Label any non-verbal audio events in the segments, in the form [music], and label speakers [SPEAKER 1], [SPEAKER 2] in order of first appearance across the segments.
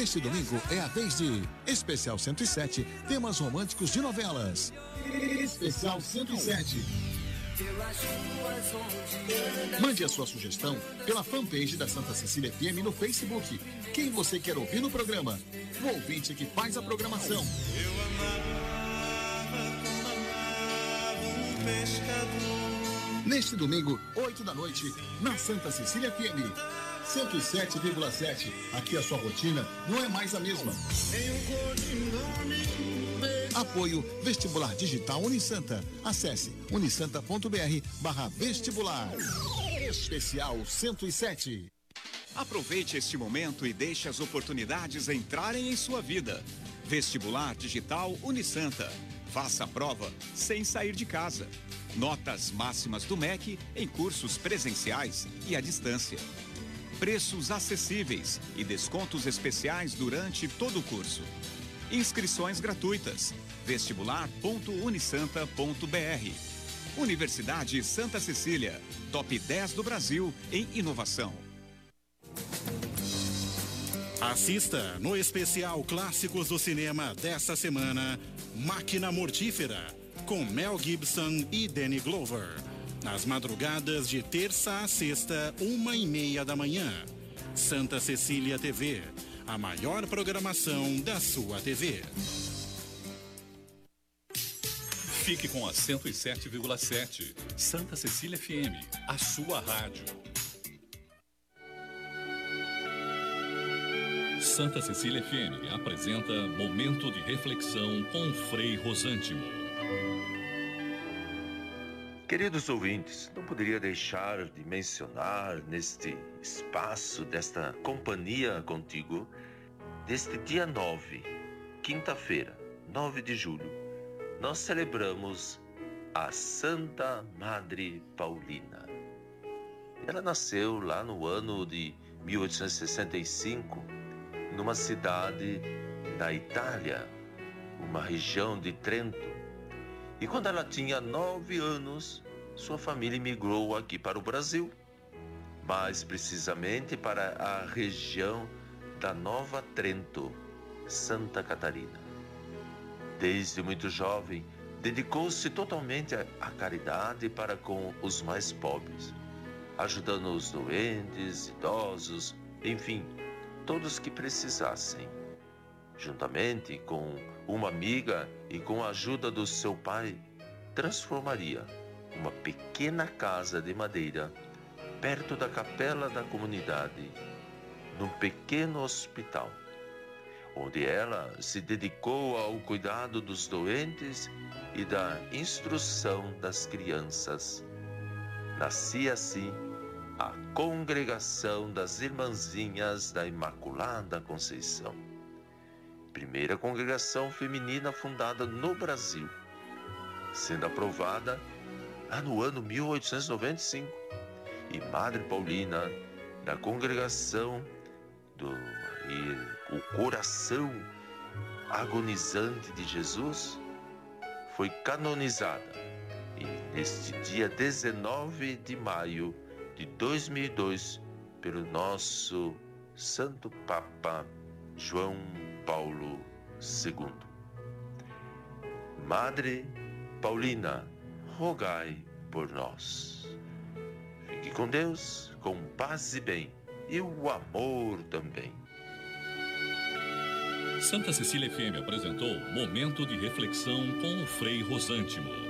[SPEAKER 1] Neste domingo é a vez de Especial 107, temas românticos de novelas. Especial 107. Mande a sua sugestão pela fanpage da Santa Cecília FM no Facebook. Quem você quer ouvir no programa? O ouvinte que faz a programação. Eu amava, amava pescador. Neste domingo, 8 da noite, na Santa Cecília FM. 107,7. Aqui a sua rotina não é mais a mesma. Apoio Vestibular Digital Unisanta. Acesse unisanta.br barra vestibular. Especial 107.
[SPEAKER 2] Aproveite este momento e deixe as oportunidades entrarem em sua vida. Vestibular Digital Unisanta. Faça a prova sem sair de casa. Notas máximas do MEC em cursos presenciais e à distância preços acessíveis e descontos especiais durante todo o curso. Inscrições gratuitas. vestibular.unisanta.br. Universidade Santa Cecília, top 10 do Brasil em inovação.
[SPEAKER 3] Assista no especial Clássicos do Cinema dessa semana, Máquina Mortífera, com Mel Gibson e Danny Glover nas madrugadas de terça a sexta, uma e meia da manhã. Santa Cecília TV, a maior programação da sua TV.
[SPEAKER 4] Fique com a 107,7. Santa Cecília FM, a sua rádio. Santa Cecília FM apresenta Momento de Reflexão com Frei Rosântimo.
[SPEAKER 5] Queridos ouvintes, não poderia deixar de mencionar neste espaço desta companhia contigo, deste dia 9, quinta-feira, 9 de julho, nós celebramos a Santa Madre Paulina. Ela nasceu lá no ano de 1865, numa cidade da Itália, uma região de Trento e quando ela tinha nove anos, sua família migrou aqui para o Brasil, mais precisamente para a região da Nova Trento, Santa Catarina. Desde muito jovem, dedicou-se totalmente à caridade para com os mais pobres, ajudando os doentes, idosos, enfim, todos que precisassem. Juntamente com uma amiga e com a ajuda do seu pai, transformaria uma pequena casa de madeira perto da capela da comunidade num pequeno hospital, onde ela se dedicou ao cuidado dos doentes e da instrução das crianças. Nascia assim a Congregação das Irmãzinhas da Imaculada Conceição primeira congregação feminina fundada no Brasil, sendo aprovada lá no ano 1895. E Madre Paulina, da congregação do e o coração agonizante de Jesus, foi canonizada e neste dia 19 de maio de 2002 pelo nosso Santo Papa João Paulo II. Madre Paulina, rogai por nós. Fique com Deus, com paz e bem, e o amor também.
[SPEAKER 4] Santa Cecília FM apresentou Momento de Reflexão com o Frei Rosântimo.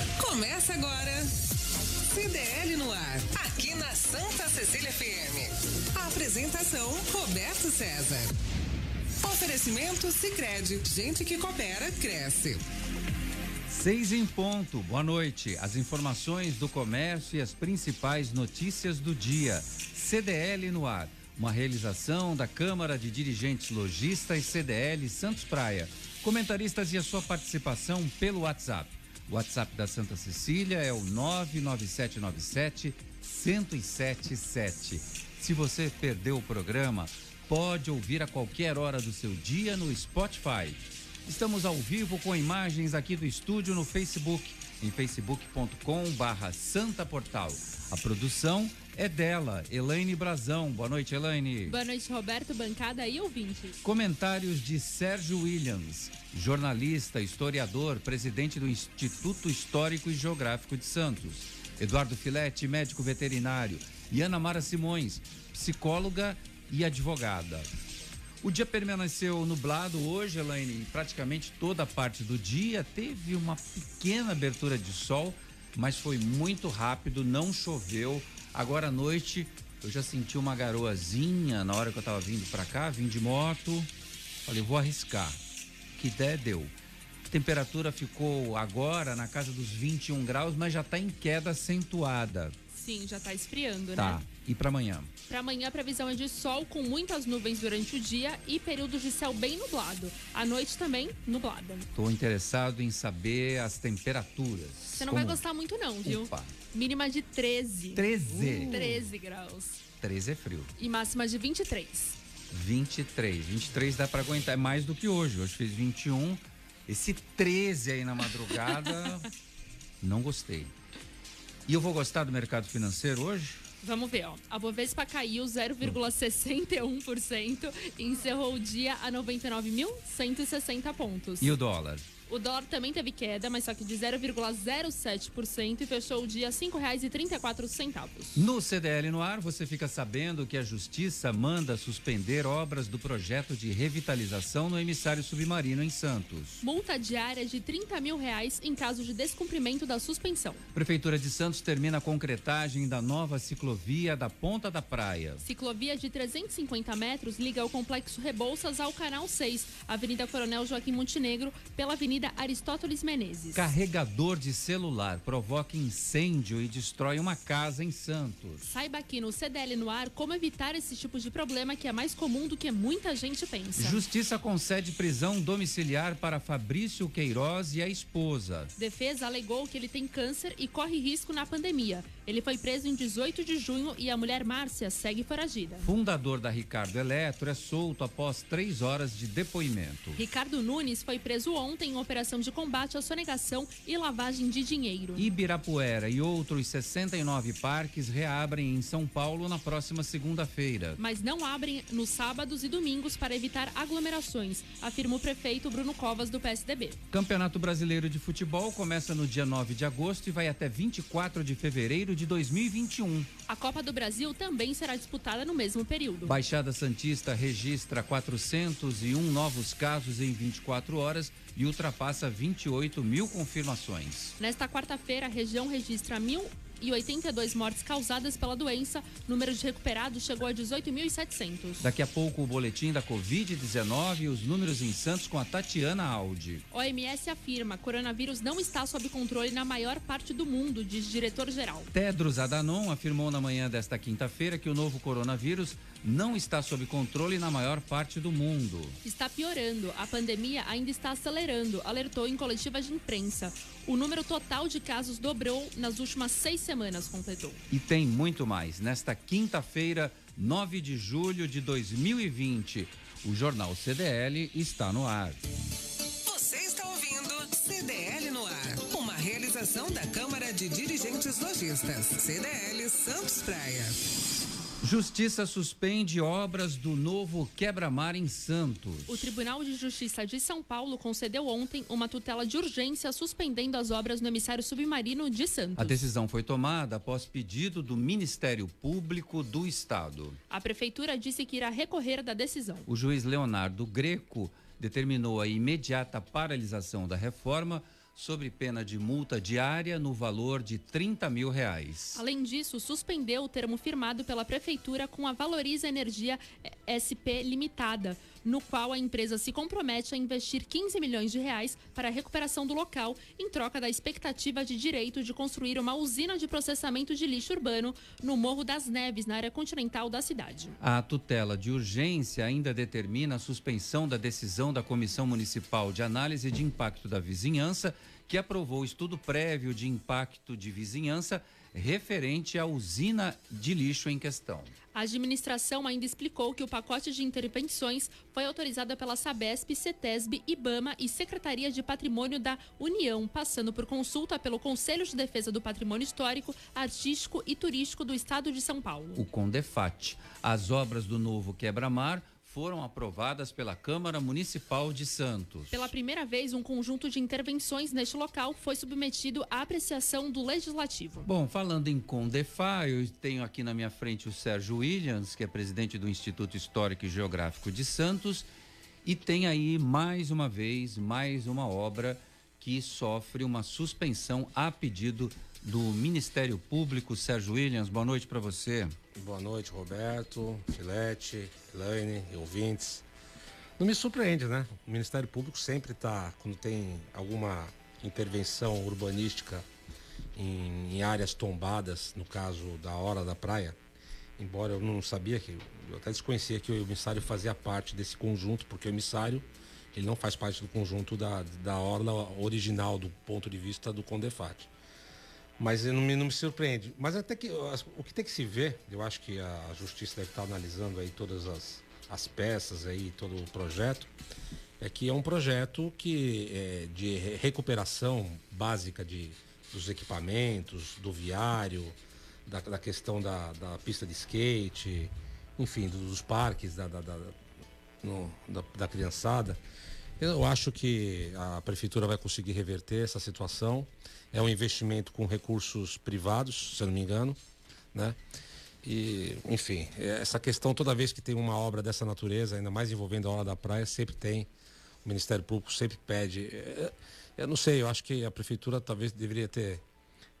[SPEAKER 6] Começa agora. CDL no ar, aqui na Santa Cecília FM. A apresentação Roberto César. Oferecimento Sicredi, gente que coopera cresce.
[SPEAKER 7] Seis em ponto. Boa noite. As informações do comércio e as principais notícias do dia. CDL no ar. Uma realização da Câmara de Dirigentes Logistas CDL Santos Praia. Comentaristas e a sua participação pelo WhatsApp. O WhatsApp da Santa Cecília é o 99797 1077. Se você perdeu o programa, pode ouvir a qualquer hora do seu dia no Spotify. Estamos ao vivo com imagens aqui do estúdio no Facebook, em facebook.com barra Santa Portal. A produção é dela, Elaine Brazão. Boa noite, Elaine.
[SPEAKER 8] Boa noite, Roberto, bancada e ouvintes.
[SPEAKER 7] Comentários de Sérgio Williams, jornalista, historiador, presidente do Instituto Histórico e Geográfico de Santos. Eduardo Filete, médico veterinário. E Ana Mara Simões, psicóloga e advogada. O dia permaneceu nublado hoje, Elaine, praticamente toda a parte do dia. Teve uma pequena abertura de sol, mas foi muito rápido, não choveu. Agora à noite eu já senti uma garoazinha na hora que eu estava vindo para cá, vim de moto. Falei, vou arriscar. Que der, deu. Temperatura ficou agora na casa dos 21 graus, mas já está em queda acentuada.
[SPEAKER 8] Sim, já está esfriando,
[SPEAKER 7] Tá.
[SPEAKER 8] né?
[SPEAKER 7] E para amanhã?
[SPEAKER 8] Para amanhã a previsão é de sol com muitas nuvens durante o dia e períodos de céu bem nublado. À noite também nublada.
[SPEAKER 7] Estou interessado em saber as temperaturas.
[SPEAKER 8] Você não vai gostar muito não, viu?
[SPEAKER 7] Opa,
[SPEAKER 8] Mínima de 13.
[SPEAKER 7] 13.
[SPEAKER 8] 13 graus.
[SPEAKER 7] 13 é frio.
[SPEAKER 8] E máxima de 23.
[SPEAKER 7] 23. 23 dá para aguentar. É mais do que hoje. Hoje fiz 21. Esse 13 aí na madrugada, [laughs] não gostei. E eu vou gostar do mercado financeiro hoje?
[SPEAKER 8] Vamos ver, ó. A Bovespa caiu 0,61% e encerrou o dia a 99.160 pontos.
[SPEAKER 7] E o dólar?
[SPEAKER 8] O dólar também teve queda, mas só que de 0,07% e fechou o dia a R$ 5,34.
[SPEAKER 7] No CDL no ar, você fica sabendo que a Justiça manda suspender obras do projeto de revitalização no emissário submarino em Santos.
[SPEAKER 8] Multa diária de 30 mil reais em caso de descumprimento da suspensão.
[SPEAKER 7] Prefeitura de Santos termina a concretagem da nova ciclovia da Ponta da Praia.
[SPEAKER 8] Ciclovia de 350 metros liga o Complexo Rebouças ao Canal 6, Avenida Coronel Joaquim Montenegro, pela Avenida Aristóteles Menezes.
[SPEAKER 7] Carregador de celular provoca incêndio e destrói uma casa em Santos.
[SPEAKER 8] Saiba aqui no CDL no ar como evitar esse tipo de problema que é mais comum do que muita gente pensa.
[SPEAKER 7] Justiça concede prisão domiciliar para Fabrício Queiroz e a esposa.
[SPEAKER 8] Defesa alegou que ele tem câncer e corre risco na pandemia. Ele foi preso em 18 de junho e a mulher Márcia segue foragida.
[SPEAKER 7] Fundador da Ricardo Eletro é solto após três horas de depoimento.
[SPEAKER 8] Ricardo Nunes foi preso ontem em operação de combate à sonegação e lavagem de dinheiro.
[SPEAKER 7] Ibirapuera e outros 69 parques reabrem em São Paulo na próxima segunda-feira.
[SPEAKER 8] Mas não abrem nos sábados e domingos para evitar aglomerações, afirma o prefeito Bruno Covas do PSDB.
[SPEAKER 7] Campeonato Brasileiro de Futebol começa no dia 9 de agosto e vai até 24 de fevereiro de 2021.
[SPEAKER 8] A Copa do Brasil também será disputada no mesmo período.
[SPEAKER 7] Baixada Santista registra 401 novos casos em 24 horas e ultrapassa 28 mil confirmações.
[SPEAKER 8] Nesta quarta-feira, a região registra 1.082 mortes causadas pela doença. O número de recuperados chegou a 18.700.
[SPEAKER 7] Daqui a pouco o boletim da Covid-19 e os números em Santos com a Tatiana Aldi.
[SPEAKER 8] OMS afirma coronavírus não está sob controle na maior parte do mundo, diz diretor-geral.
[SPEAKER 7] Tedros Adhanom afirmou na manhã desta quinta-feira que o novo coronavírus não está sob controle na maior parte do mundo.
[SPEAKER 8] Está piorando. A pandemia ainda está acelerando, alertou em coletiva de imprensa. O número total de casos dobrou nas últimas seis semanas, completou.
[SPEAKER 7] E tem muito mais. Nesta quinta-feira, 9 de julho de 2020, o Jornal CDL está no ar.
[SPEAKER 6] Você está ouvindo CDL no ar. Uma realização da Câmara de Dirigentes Lojistas. CDL Santos Praia.
[SPEAKER 7] Justiça suspende obras do novo quebra-mar em Santos.
[SPEAKER 8] O Tribunal de Justiça de São Paulo concedeu ontem uma tutela de urgência suspendendo as obras no emissário submarino de Santos.
[SPEAKER 7] A decisão foi tomada após pedido do Ministério Público do Estado.
[SPEAKER 8] A prefeitura disse que irá recorrer da decisão.
[SPEAKER 7] O juiz Leonardo Greco determinou a imediata paralisação da reforma sobre pena de multa diária no valor de 30 mil reais.
[SPEAKER 8] Além disso, suspendeu o termo firmado pela Prefeitura com a Valoriza Energia SP Limitada, no qual a empresa se compromete a investir 15 milhões de reais para a recuperação do local, em troca da expectativa de direito de construir uma usina de processamento de lixo urbano no Morro das Neves, na área continental da cidade.
[SPEAKER 7] A tutela de urgência ainda determina a suspensão da decisão da Comissão Municipal de Análise de Impacto da Vizinhança, que aprovou o estudo prévio de impacto de vizinhança referente à usina de lixo em questão.
[SPEAKER 8] A administração ainda explicou que o pacote de intervenções foi autorizado pela Sabesp, CETESB, IBAMA e Secretaria de Patrimônio da União, passando por consulta pelo Conselho de Defesa do Patrimônio Histórico, Artístico e Turístico do Estado de São Paulo.
[SPEAKER 7] O CONDEFAT. As obras do novo quebra-mar foram aprovadas pela Câmara Municipal de Santos.
[SPEAKER 8] Pela primeira vez, um conjunto de intervenções neste local foi submetido à apreciação do Legislativo.
[SPEAKER 7] Bom, falando em Condefa, eu tenho aqui na minha frente o Sérgio Williams, que é presidente do Instituto Histórico e Geográfico de Santos, e tem aí mais uma vez mais uma obra que sofre uma suspensão a pedido do Ministério Público. Sérgio Williams, boa noite para você.
[SPEAKER 9] Boa noite, Roberto, Filete, Elaine e ouvintes. Não me surpreende, né? O Ministério Público sempre está, quando tem alguma intervenção urbanística em, em, áreas tombadas, no caso da Hora da Praia, embora eu não sabia que, eu até desconhecia que o emissário fazia parte desse conjunto, porque o emissário ele não faz parte do conjunto da, da orla original do ponto de vista do Condefat. Mas não me, não me surpreende. Mas até que o que tem que se ver, eu acho que a justiça deve estar analisando aí todas as, as peças aí, todo o projeto, é que é um projeto que é de recuperação básica de, dos equipamentos, do viário, da, da questão da, da, pista de skate, enfim, dos parques da, da, da, no, da, da criançada. Eu acho que a prefeitura vai conseguir reverter essa situação. É um investimento com recursos privados, se eu não me engano, né? E, enfim, essa questão, toda vez que tem uma obra dessa natureza, ainda mais envolvendo a hora da praia, sempre tem, o Ministério Público sempre pede. É, eu não sei, eu acho que a prefeitura talvez deveria ter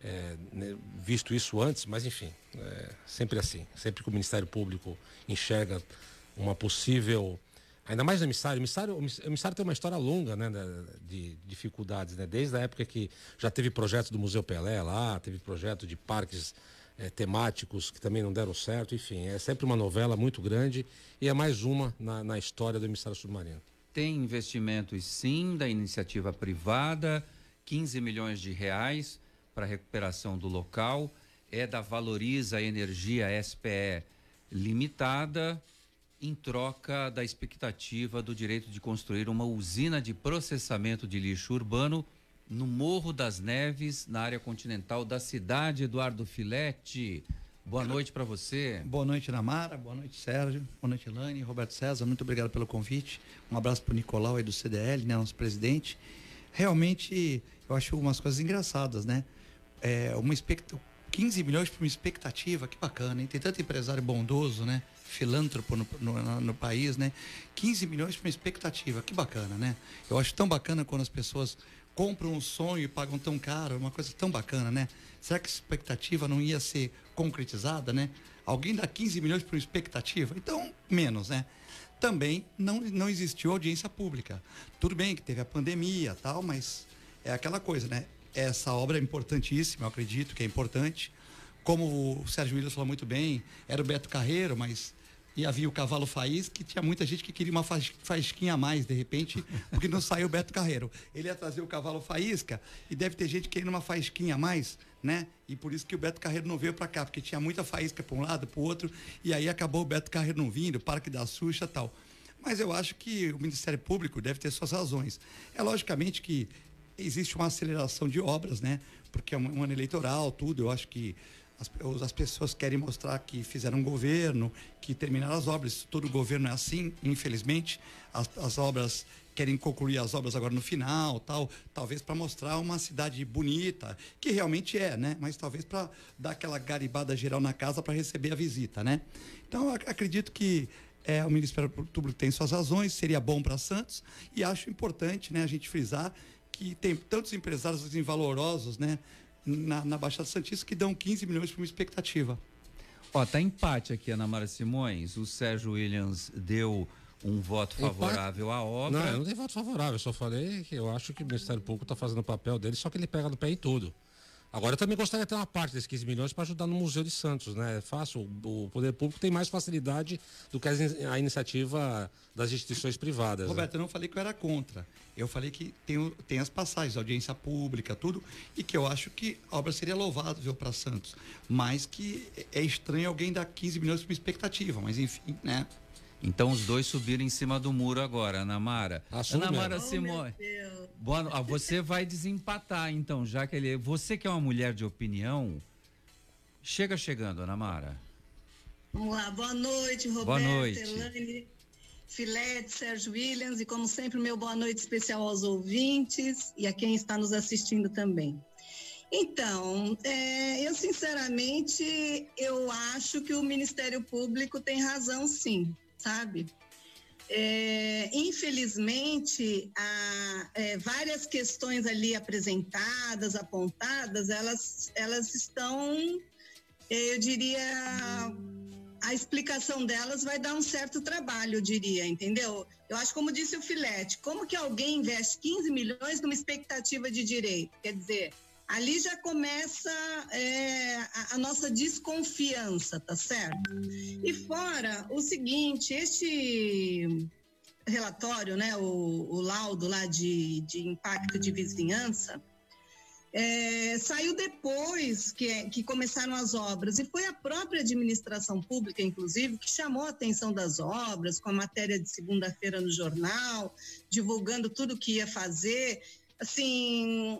[SPEAKER 9] é, né, visto isso antes, mas enfim, é sempre assim. Sempre que o Ministério Público enxerga uma possível Ainda mais no emissário. O emissário, o emissário tem uma história longa né, de dificuldades, né? Desde a época que já teve projetos do Museu Pelé lá, teve projeto de parques é, temáticos que também não deram certo. Enfim, é sempre uma novela muito grande e é mais uma na, na história do emissário submarino.
[SPEAKER 7] Tem investimentos sim da iniciativa privada, 15 milhões de reais para recuperação do local. É da Valoriza Energia SPE Limitada em troca da expectativa do direito de construir uma usina de processamento de lixo urbano no Morro das Neves, na área continental da cidade. Eduardo Filete, boa noite para você.
[SPEAKER 10] Boa noite, Namara. Boa noite, Sérgio. Boa noite, Elaine. Roberto César, muito obrigado pelo convite. Um abraço para o Nicolau aí do CDL, né, nosso presidente. Realmente, eu acho algumas coisas engraçadas, né? É, uma expect... 15 milhões para uma expectativa, que bacana, hein? Tem tanto empresário bondoso, né? Filântropo no, no, no, país, né? 15 milhões para uma expectativa, que bacana, né? Eu acho tão bacana quando as pessoas compram um sonho e pagam tão caro, uma coisa tão bacana, né? Será que a expectativa não ia ser concretizada, né? Alguém dá 15 milhões para uma expectativa? Então, menos, né? Também não, não existiu audiência pública. Tudo bem que teve a pandemia tal, mas é aquela coisa, né? Essa obra é importantíssima, eu acredito que é importante. Como o Sérgio Williams falou muito bem, era o Beto Carreiro, mas e havia o cavalo faísca, que tinha muita gente que queria uma faísquinha a mais, de repente, [laughs] porque não saiu o Beto Carreiro. Ele ia trazer o cavalo faísca e deve ter gente querendo uma faísquinha a mais, né? E por isso que o Beto Carreiro não veio para cá, porque tinha muita faísca para um lado, para o outro, e aí acabou o Beto Carreiro não vindo, o Parque da Xuxa tal. Mas eu acho que o Ministério Público deve ter suas razões. É logicamente que existe uma aceleração de obras, né? Porque é um ano eleitoral, tudo. Eu acho que as, as, pessoas querem mostrar que fizeram um governo, que terminaram as obras. Todo governo é assim, infelizmente. As, as obras querem concluir as obras agora no final, tal, talvez para mostrar uma cidade bonita, que realmente é, né? Mas talvez para dar aquela garibada geral na casa para receber a visita, né? Então acredito que é, o Ministério Público tem suas razões, seria bom para Santos e acho importante, né, a gente frisar que tem tantos empresários assim, valorosos, né? Na, na Baixada Santista que dão 15 milhões para uma expectativa.
[SPEAKER 7] Ó, tá empate aqui, Ana Mara Simões. O Sérgio Williams deu um voto favorável à obra.
[SPEAKER 9] Não, eu não tenho voto favorável, eu só falei que eu acho que o Ministério Público está fazendo o papel dele, só que ele pega no pé em tudo. Agora, eu também gostaria de ter uma parte desses 15 milhões para ajudar no Museu de Santos, né? É fácil, o poder público tem mais facilidade do que a iniciativa das instituições privadas.
[SPEAKER 10] Né? Roberto, né? eu não falei que eu era contra. Eu falei que tem, tem as passagens, audiência pública, tudo, e que eu acho que a obra seria louvável para Santos. Mas que é estranho alguém dar 15 milhões para uma expectativa, mas enfim, né?
[SPEAKER 7] Então os dois subiram em cima do muro agora, Ana Mara.
[SPEAKER 9] Assume
[SPEAKER 7] Ana Mara Simões. Boa, ah, você vai desempatar então, já que ele, você que é uma mulher de opinião, chega chegando, Ana Mara.
[SPEAKER 11] Vamos lá, boa noite, Roberto,
[SPEAKER 7] boa noite.
[SPEAKER 11] Elane, Filete, Sérgio Williams e como sempre meu boa noite especial aos ouvintes e a quem está nos assistindo também. Então, é, eu sinceramente eu acho que o Ministério Público tem razão, sim sabe? É, infelizmente, há é, várias questões ali apresentadas, apontadas, elas, elas estão, eu diria, a explicação delas vai dar um certo trabalho, eu diria, entendeu? Eu acho, como disse o Filete, como que alguém investe 15 milhões numa expectativa de direito? Quer dizer, ali já começa é, a, a, nossa desconfiança, tá certo? E fora o seguinte, este relatório, né, o, o laudo lá de, de impacto de vizinhança, é, saiu depois que, que começaram as obras e foi a própria administração pública, inclusive, que chamou a atenção das obras com a matéria de segunda-feira no jornal, divulgando tudo o que ia fazer assim,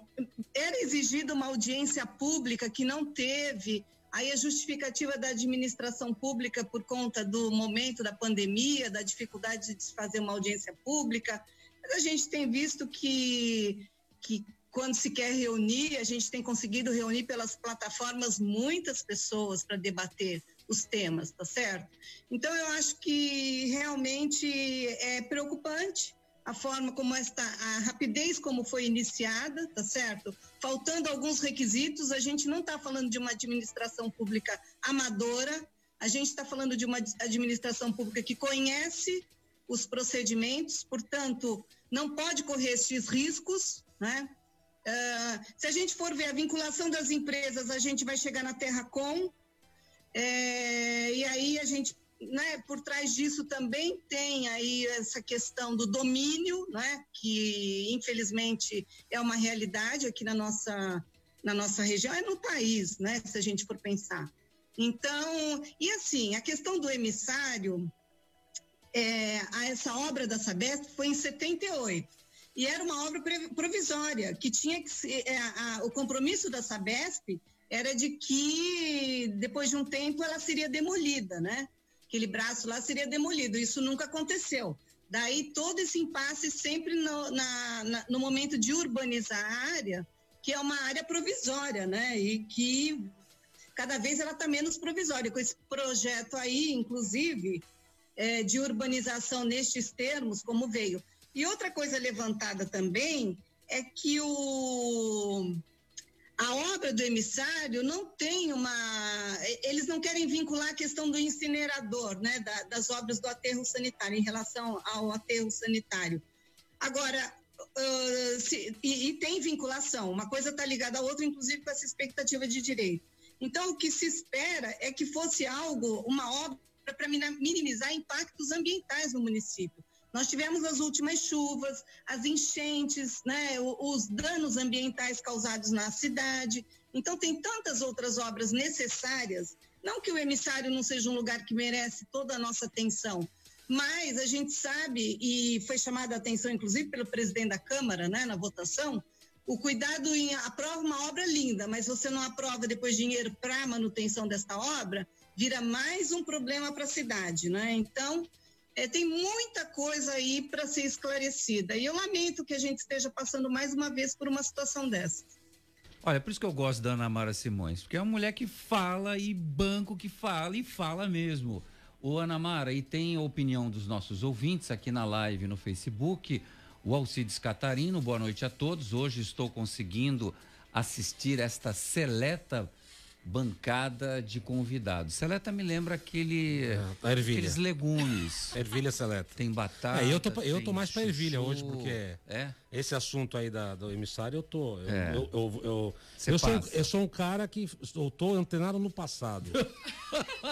[SPEAKER 11] era exigida uma audiência pública que não teve. Aí a justificativa da administração pública por conta do momento da pandemia, da dificuldade de fazer uma audiência pública. Mas a gente tem visto que, que quando se quer reunir, a gente tem conseguido reunir pelas plataformas muitas pessoas para debater os temas, tá certo? Então eu acho que realmente é preocupante a forma como esta, a rapidez como foi iniciada, tá certo? Faltando alguns requisitos, a gente não está falando de uma administração pública amadora, a gente está falando de uma administração pública que conhece os procedimentos, portanto, não pode correr esses riscos, né? Uh, se a gente for ver a vinculação das empresas, a gente vai chegar na Terra com, é, e aí a gente né, por trás disso também tem aí essa questão do domínio, né, que infelizmente é uma realidade aqui na nossa, na nossa região, é no país, né, se a gente for pensar. Então, e assim, a questão do emissário, é, essa obra da Sabesp foi em 78 e era uma obra provisória que tinha que ser, é, a, o compromisso da Sabesp era de que depois de um tempo ela seria demolida, né? Aquele braço lá seria demolido. Isso nunca aconteceu. Daí todo esse impasse sempre no, na, na, no momento de urbanizar a área, que é uma área provisória, né? E que cada vez ela está menos provisória. Com esse projeto aí, inclusive, é, de urbanização nestes termos, como veio. E outra coisa levantada também é que o a obra do emissário não tem uma. Eles não querem vincular a questão do incinerador, né, da, das obras do aterro sanitário, em relação ao aterro sanitário. Agora, uh, se, e, e, tem vinculação, uma coisa está ligada à outra, inclusive com essa expectativa de direito. Então, o que se espera é que fosse algo, uma obra para minimizar impactos ambientais no município. Nós tivemos as últimas chuvas, as enchentes, né, os danos ambientais causados na cidade. Então, tem tantas outras obras necessárias. Não que o emissário não seja um lugar que merece toda a nossa atenção, mas a gente sabe, e foi chamada a atenção, inclusive, pelo presidente da Câmara, né, na votação, o cuidado em aprova uma obra linda, mas você não aprova depois dinheiro para manutenção desta obra, vira mais um problema para a cidade, né? Então, é, tem muita coisa aí para ser esclarecida. E eu lamento que a gente esteja passando mais uma vez por uma situação dessa.
[SPEAKER 7] Olha, por isso que eu gosto da Ana Mara Simões, porque é uma mulher que fala e banco que fala e fala mesmo. O Ana Mara, e tem a opinião dos nossos ouvintes aqui na live no Facebook. O Alcides Catarino, boa noite a todos. Hoje estou conseguindo assistir esta seleta bancada de convidados. Seleta me lembra aquele,
[SPEAKER 9] ervilha.
[SPEAKER 7] aqueles legumes. [laughs]
[SPEAKER 9] Ervilha seleta.
[SPEAKER 7] Tem batata.
[SPEAKER 9] É, eu tô, eu tô mais pra ervilha hoje, porque
[SPEAKER 7] É?
[SPEAKER 9] esse assunto aí da, do emissário eu tô. Eu,
[SPEAKER 7] É.
[SPEAKER 9] eu, eu, eu, eu sou, eu sou um cara que eu tô antenado no passado.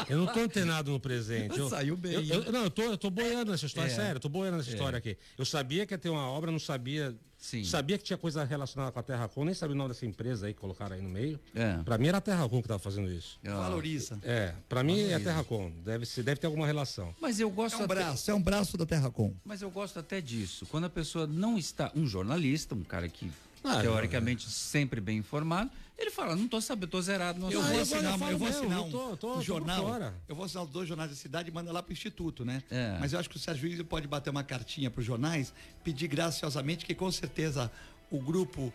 [SPEAKER 9] eu não tô antenado no presente. Eu,
[SPEAKER 7] Saiu bem,
[SPEAKER 9] eu- eu- não, eu tô, eu tô boiando nessa história,
[SPEAKER 7] É.
[SPEAKER 9] sério, eu tô boiando nessa
[SPEAKER 7] É.
[SPEAKER 9] história aqui. Eu sabia que ia ter uma obra, não sabia.
[SPEAKER 7] Sim.
[SPEAKER 9] Sabia que tinha coisa relacionada com a Terra Com, nem sabia o nome dessa empresa aí que colocaram aí no meio.
[SPEAKER 7] É.
[SPEAKER 9] Pra mim era a Terra Com que tava fazendo isso.
[SPEAKER 10] Valoriza.
[SPEAKER 9] É, pra mim é a
[SPEAKER 7] Valoriza.
[SPEAKER 9] Terra Com. Deve, ser, deve ter alguma relação.
[SPEAKER 7] Mas eu gosto
[SPEAKER 10] É um
[SPEAKER 7] até-
[SPEAKER 10] braço, é um braço da Terracom.
[SPEAKER 7] Mas eu gosto até disso. Quando a pessoa não está. Um jornalista, um cara que
[SPEAKER 9] Ah,
[SPEAKER 7] teoricamente sempre bem informado, ele fala, não tô sabendo, tô zerado no
[SPEAKER 10] Eu
[SPEAKER 7] assunto."
[SPEAKER 10] vou assinar, eu vou assinar um,
[SPEAKER 9] tô- tô-
[SPEAKER 10] um
[SPEAKER 9] tô
[SPEAKER 10] jornal. Eu vou assinar os dois jornais da cidade e manda lá pro Instituto, né?
[SPEAKER 7] É.
[SPEAKER 10] Mas eu acho que o Sérgio William pode bater uma cartinha pros jornais, pedir graciosamente que com certeza o grupo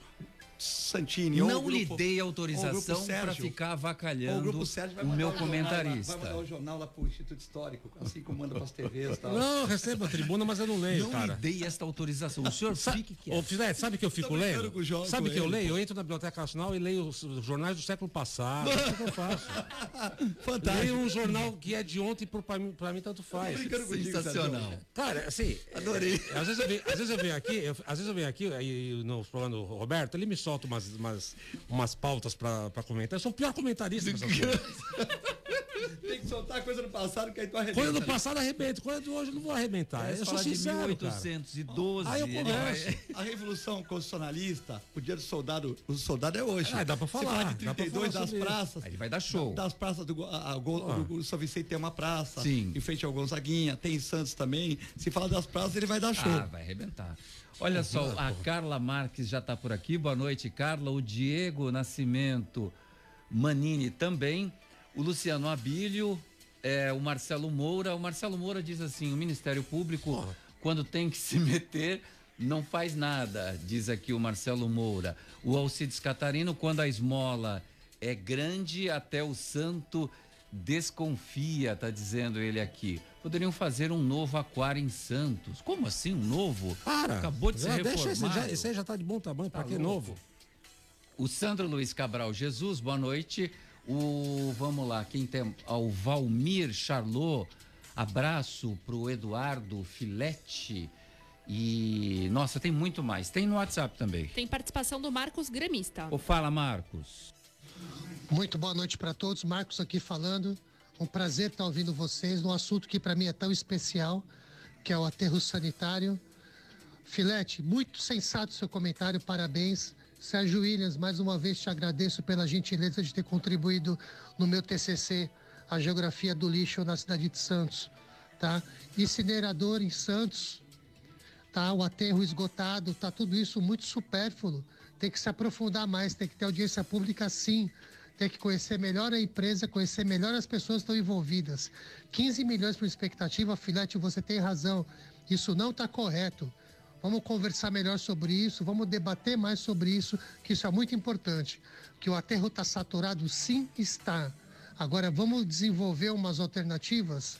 [SPEAKER 10] Santini ou o
[SPEAKER 7] Não lhe dei
[SPEAKER 10] ou o grupo
[SPEAKER 7] autorização para ficar
[SPEAKER 10] o
[SPEAKER 7] avacalhando o
[SPEAKER 10] mandar
[SPEAKER 7] meu
[SPEAKER 10] o jornal
[SPEAKER 7] comentarista.
[SPEAKER 10] vai mandar o jornal lá pro Instituto Histórico, assim como manda pras TVs e tal.
[SPEAKER 9] Não, eu recebo a tribuna, mas eu não leio,
[SPEAKER 7] Não
[SPEAKER 9] cara.
[SPEAKER 7] lhe dei esta autorização. O senhor fique
[SPEAKER 9] Ô,
[SPEAKER 7] quieto.
[SPEAKER 9] Filete, sabe que eu fico lendo?
[SPEAKER 10] com o João,
[SPEAKER 9] sabe
[SPEAKER 10] com
[SPEAKER 9] que eu
[SPEAKER 10] ele,
[SPEAKER 9] leio? Eu entro na Biblioteca Nacional e leio os, jornais do século passado. É o que eu faço. [laughs]
[SPEAKER 10] Fantástico.
[SPEAKER 9] Leio um jornal que é de ontem, por, pra, mim, pra mim tanto faz.
[SPEAKER 7] Sensacional.
[SPEAKER 9] Cara, assim.
[SPEAKER 10] Adorei.
[SPEAKER 9] é, às, vezes eu venho, às vezes eu venho aqui, eu- às vezes eu venho aqui, aí no programa do Roberto, ele me solta umas, umas, umas pautas pra comentar. Eu sou o pior comentarista [laughs]
[SPEAKER 10] soltar coisa do passado que aí tu arrebenta.
[SPEAKER 9] Coisa do passado arrebento, coisa do hoje eu não vou arrebentar.
[SPEAKER 7] Parece
[SPEAKER 9] eu sou
[SPEAKER 7] falar de
[SPEAKER 9] sincero, cara.
[SPEAKER 7] 1812.
[SPEAKER 9] Aí eu converso.
[SPEAKER 10] A Revolução Constitucionalista, o dia do soldado, o soldado é hoje.
[SPEAKER 9] Ah, dá pra
[SPEAKER 10] Você
[SPEAKER 9] falar,
[SPEAKER 10] fala
[SPEAKER 9] dá
[SPEAKER 10] de
[SPEAKER 9] pra
[SPEAKER 10] 32
[SPEAKER 9] falar
[SPEAKER 10] das praças.
[SPEAKER 7] Aí ele vai dar show.
[SPEAKER 10] Das praças do, a, a, Go-
[SPEAKER 9] Ah.
[SPEAKER 10] do São Vicente tem uma praça.
[SPEAKER 7] Sim.
[SPEAKER 10] Em frente ao Gonzaguinha, tem em Santos também. Se fala das praças, ele vai dar show.
[SPEAKER 7] Ah, vai arrebentar. Olha só, a Carla Marques já está por aqui. Boa noite, Carla. O Diego Nascimento Manini também. O Luciano Abílio, é, o Marcelo Moura. O Marcelo Moura diz assim: o Ministério Público, quando tem que [laughs] se meter, não faz nada, diz aqui o Marcelo Moura. O Alcides Catarino, quando a esmola é grande, até o santo desconfia, tá dizendo ele aqui. Poderiam fazer um novo aquário em Santos. Como assim, um novo?
[SPEAKER 9] Para.
[SPEAKER 7] Acabou de ser
[SPEAKER 9] Já deixa esse,
[SPEAKER 7] reformado.
[SPEAKER 9] já, esse aí já tá de bom tamanho,
[SPEAKER 7] Tá
[SPEAKER 9] que
[SPEAKER 7] louco.
[SPEAKER 9] novo?
[SPEAKER 7] O Sandro Luiz Cabral Jesus, boa noite. O, vamos lá, quem tem, ao Valmir Charlot, abraço pro Eduardo Filete. E, nossa, tem muito mais. Tem no WhatsApp também.
[SPEAKER 8] Tem participação do Marcos Gremista.
[SPEAKER 7] Ô, fala, Marcos.
[SPEAKER 12] Muito boa noite para todos. Marcos aqui falando. Um prazer estar ouvindo vocês num assunto que para mim é tão especial, que é o aterro sanitário. Filete, muito sensato seu comentário, parabéns. Sérgio Williams, mais uma vez te agradeço pela gentileza de ter contribuído no meu TCC, a geografia do lixo na cidade de Santos, tá? Incinerador em Santos, tá? O aterro esgotado, tá tudo isso muito supérfluo. Tem que se aprofundar mais, tem que ter audiência pública sim. Tem que conhecer melhor a empresa, conhecer melhor as pessoas que estão envolvidas. 15 milhões por expectativa, Filete, você tem razão. Isso não está correto. Vamos conversar melhor sobre isso, vamos debater mais sobre isso, que isso é muito importante. Que o aterro está saturado, sim, está. Agora vamos desenvolver umas alternativas.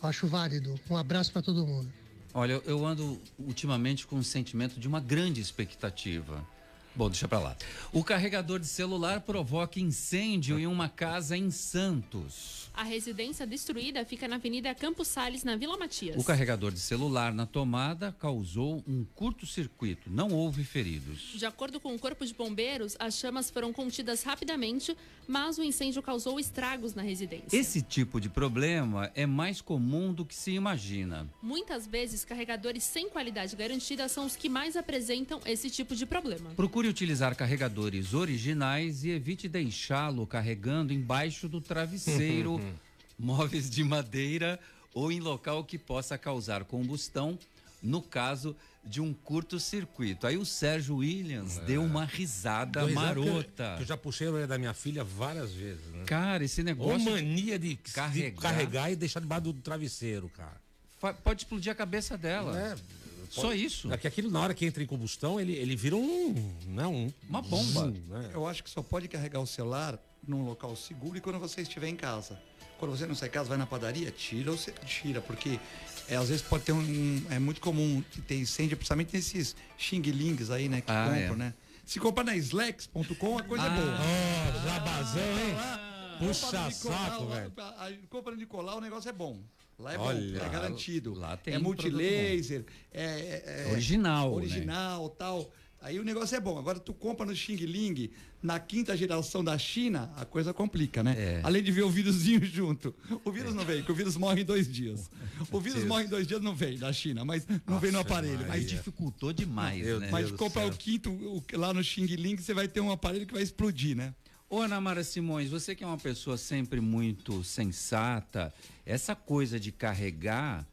[SPEAKER 12] Acho válido. Um abraço para todo mundo.
[SPEAKER 7] Olha, eu- ando ultimamente com um sentimento de uma grande expectativa. Bom, deixa pra lá. O carregador de celular provoca incêndio em uma casa em Santos.
[SPEAKER 8] A residência destruída fica na Avenida Campos Sales, na Vila Matias.
[SPEAKER 7] O carregador de celular na tomada causou um curto-circuito. Não houve feridos.
[SPEAKER 8] De acordo com o Corpo de Bombeiros, as chamas foram contidas rapidamente, mas o incêndio causou estragos na residência.
[SPEAKER 7] Esse tipo de problema é mais comum do que se imagina.
[SPEAKER 8] Muitas vezes, carregadores sem qualidade garantida são os que mais apresentam esse tipo de problema.
[SPEAKER 7] Procure utilizar carregadores originais e evite deixá-lo carregando embaixo do travesseiro, [laughs] móveis de madeira ou em local que possa causar combustão, no caso de um curto-circuito. Aí o Sérgio Williams deu uma risada
[SPEAKER 9] porque
[SPEAKER 7] marota.
[SPEAKER 9] Eu, eu já puxei a orelha da minha filha várias vezes, né?
[SPEAKER 7] Cara, esse negócio. de
[SPEAKER 9] mania de
[SPEAKER 7] carregar.
[SPEAKER 9] de carregar e deixar debaixo do travesseiro, cara.
[SPEAKER 7] fa- Pode explodir a cabeça dela.
[SPEAKER 9] É,
[SPEAKER 7] Só isso.
[SPEAKER 9] É que aquilo, na hora que entra em combustão, ele, ele vira um. Né, um
[SPEAKER 7] Uma bomba.
[SPEAKER 9] né?
[SPEAKER 10] Eu acho que só pode carregar o celular num local seguro e quando você estiver em casa. Quando você não sai de casa, vai na padaria, tira ou você tira, porque é, às vezes pode ter um. É muito comum que ter incêndio, principalmente nesses xing-lings aí, né? Que
[SPEAKER 7] Ah,
[SPEAKER 10] compram,
[SPEAKER 7] é.
[SPEAKER 10] né? Se comprar na Slex.com, a coisa é
[SPEAKER 9] Ah,
[SPEAKER 10] boa.
[SPEAKER 9] ó, jabazão, hein?
[SPEAKER 10] Lá,
[SPEAKER 9] Puxa saco, velho.
[SPEAKER 10] Compra no Nicolau, o negócio é bom. Lá é
[SPEAKER 9] Olha,
[SPEAKER 10] bom, é garantido.
[SPEAKER 7] lá tem
[SPEAKER 10] é multilaser, é, é- é
[SPEAKER 7] Original, né?
[SPEAKER 10] original, tal. Aí o negócio é bom. Agora tu compra no Xing Ling, na quinta geração da China, a coisa complica, né?
[SPEAKER 7] É.
[SPEAKER 10] Além de ver o vírusinho [laughs] junto. O vírus não vem, porque o vírus morre em dois dias. O vírus
[SPEAKER 7] Deus.
[SPEAKER 10] morre em dois dias, não vem da China, mas não vem no aparelho.
[SPEAKER 7] Mas dificultou demais, né?
[SPEAKER 10] Mas
[SPEAKER 9] Deus do
[SPEAKER 10] compra
[SPEAKER 9] céu.
[SPEAKER 10] o quinto o- lá no Xing Ling, você vai ter um aparelho que vai explodir, né?
[SPEAKER 7] Ô, Ana Mara Simões, você que é uma pessoa sempre muito sensata, essa coisa de carregar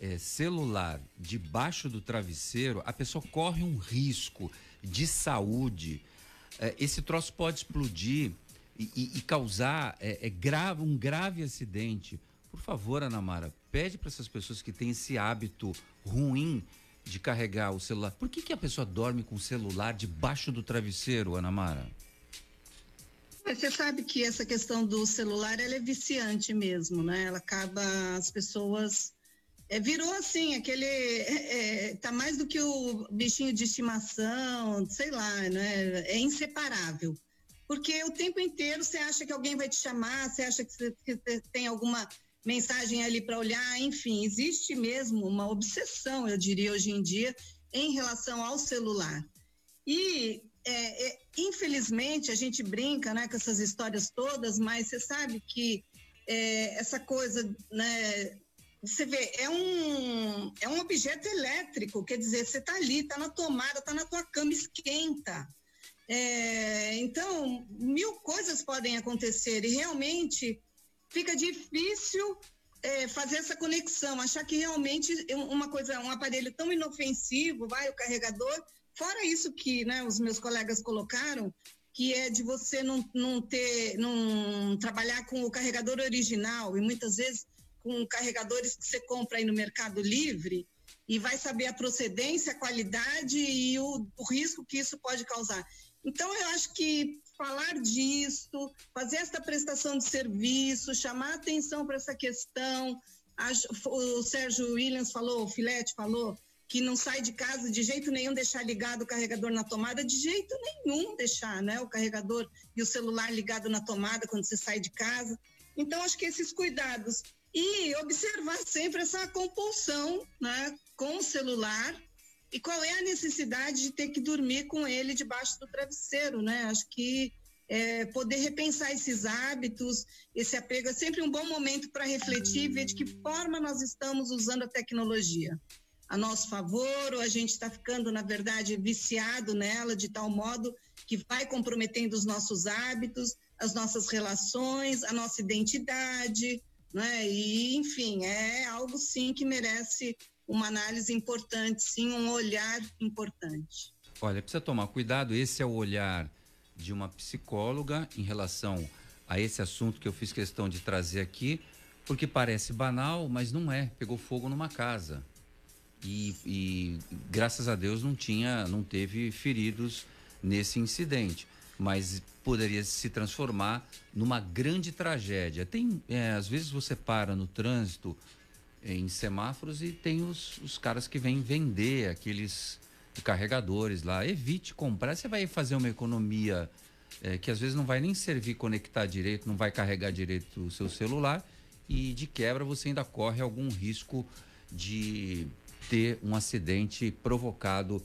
[SPEAKER 7] eh, celular debaixo do travesseiro, a pessoa corre um risco de saúde. Eh, esse troço pode explodir e, e- e causar eh, eh, grave, um grave acidente. Por favor, Ana Mara, pede para essas pessoas que têm esse hábito ruim de carregar o celular. Por que, que a pessoa dorme com o celular debaixo do travesseiro, Ana Mara?
[SPEAKER 11] Você sabe que essa questão do celular ela é viciante mesmo, né? Ela acaba as pessoas é, virou assim aquele é, é, tá mais do que o bichinho de estimação, sei lá, né? É inseparável, porque o tempo inteiro você acha que alguém vai te chamar, você acha que você tem alguma mensagem ali para olhar, enfim, existe mesmo uma obsessão, eu diria hoje em dia, em relação ao celular. E é, é, infelizmente a gente brinca né, com essas histórias todas, mas você sabe que é, essa coisa, né, você vê, é um, é um objeto elétrico, quer dizer, você está ali, está na tomada, está na tua cama, esquenta. É, então, mil coisas podem acontecer e realmente fica difícil é, fazer essa conexão, achar que realmente uma coisa, um aparelho tão inofensivo, vai o carregador, fora isso que né, os meus colegas colocaram, que é de você não, não ter, não trabalhar com o carregador original e muitas vezes com carregadores que você compra aí no Mercado Livre e vai saber a procedência, a qualidade e o, o risco que isso pode causar. Então, eu acho que falar disso, fazer esta prestação de serviço, chamar atenção para essa questão. O Sérgio Williams falou, o Filete falou, que não sai de casa de jeito nenhum deixar ligado o carregador na tomada, de jeito nenhum deixar, né? O carregador e o celular ligado na tomada quando você sai de casa. Então, acho que esses cuidados. E observar sempre essa compulsão, né? Com o celular e qual é a necessidade de ter que dormir com ele debaixo do travesseiro, né? Acho que é, poder repensar esses hábitos, esse apego é sempre um bom momento para refletir e ver de que forma nós estamos usando a tecnologia. A nosso favor, ou a gente está ficando, na verdade, viciado nela de tal modo que vai comprometendo os nossos hábitos, as nossas relações, a nossa identidade, né? E, enfim, é algo sim que merece uma análise importante, sim, um olhar importante.
[SPEAKER 7] Olha, precisa tomar cuidado. Esse é o olhar de uma psicóloga em relação a esse assunto que eu fiz questão de trazer aqui, porque parece banal, mas não é. Pegou fogo numa casa. E, e graças a Deus não tinha, não teve feridos nesse incidente, mas poderia se transformar numa grande tragédia. Tem, é, às vezes você para no trânsito em semáforos e tem os, os caras que vêm vender aqueles carregadores lá. Evite comprar, você vai fazer uma economia é, que às vezes não vai nem servir conectar direito, não vai carregar direito o seu celular e de quebra você ainda corre algum risco de ter um acidente provocado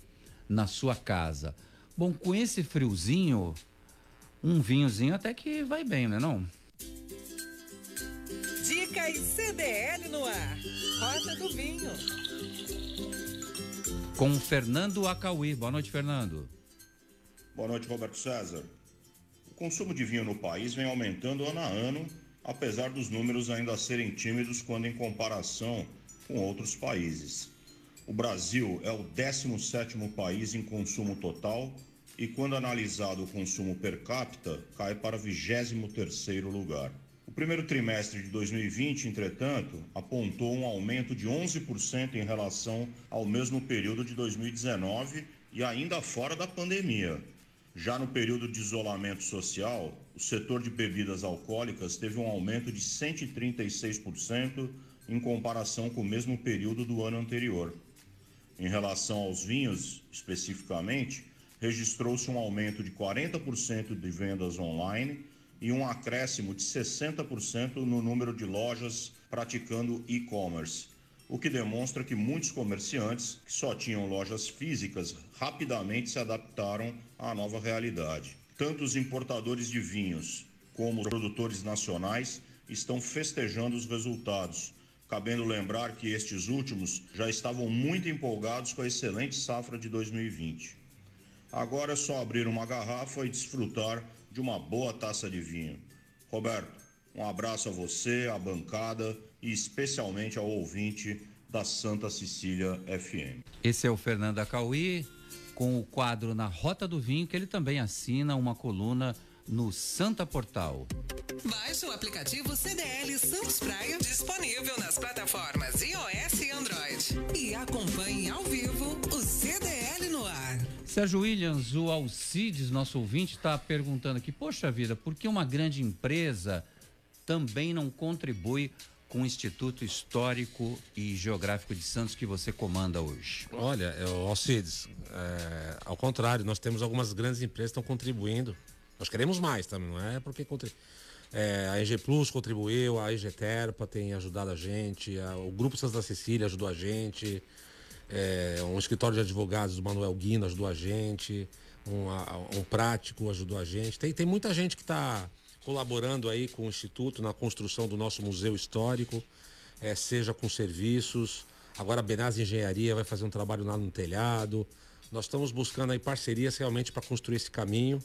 [SPEAKER 7] na sua casa. Bom, com esse friozinho, um vinhozinho até que vai bem, né não?
[SPEAKER 6] Dicas CDL no ar. Rota do Vinho.
[SPEAKER 7] Com o Fernando Acauí. Boa noite, Fernando.
[SPEAKER 13] Boa noite, Roberto César. O consumo de vinho no país vem aumentando ano a ano, apesar dos números ainda serem tímidos quando em comparação com outros países. O Brasil é o 17º país em consumo total e quando analisado o consumo per capita, cai para 23º lugar. O primeiro trimestre de 2020, entretanto, apontou um aumento de 11% em relação ao mesmo período de 2019 e ainda fora da pandemia. Já no período de isolamento social, o setor de bebidas alcoólicas teve um aumento de 136% em comparação com o mesmo período do ano anterior. Em relação aos vinhos, especificamente, registrou-se um aumento de 40% de vendas online e um acréscimo de 60% no número de lojas praticando e-commerce, o que demonstra que muitos comerciantes que só tinham lojas físicas rapidamente se adaptaram à nova realidade. Tanto os importadores de vinhos como os produtores nacionais estão festejando os resultados, cabendo lembrar que estes últimos já estavam muito empolgados com a excelente safra de 2020. Agora é só abrir uma garrafa e desfrutar de uma boa taça de vinho. Roberto, um abraço a você, à bancada e especialmente ao ouvinte da Santa Cecília FM.
[SPEAKER 7] Esse é o Fernando Acauí, com o quadro Na Rota do Vinho, que ele também assina uma coluna no Santa Portal.
[SPEAKER 6] Baixe o aplicativo CDL Santos Praia, disponível nas plataformas iOS e Android. E acompanhe ao vivo o CDL no ar.
[SPEAKER 7] Sérgio Williams, o Alcides, nosso ouvinte, está perguntando aqui: Poxa vida, por que uma grande empresa também não contribui com o Instituto Histórico e Geográfico de Santos que você comanda hoje?
[SPEAKER 9] Olha, é, Alcides, é, ao contrário, nós temos algumas grandes empresas que estão contribuindo. Nós queremos mais também, não é porque. É, a EG Plus contribuiu, a EG Terpa tem ajudado a gente, a, o Grupo Santa Cecília ajudou a gente, é, um escritório de advogados do Manuel Guino ajudou a gente, um, a, um prático ajudou a gente. Tem, tem muita gente que está colaborando aí com o Instituto na construção do nosso museu histórico, é, seja com serviços. Agora a Benaz Engenharia vai fazer um trabalho lá no telhado. Nós estamos buscando aí parcerias realmente para construir esse caminho.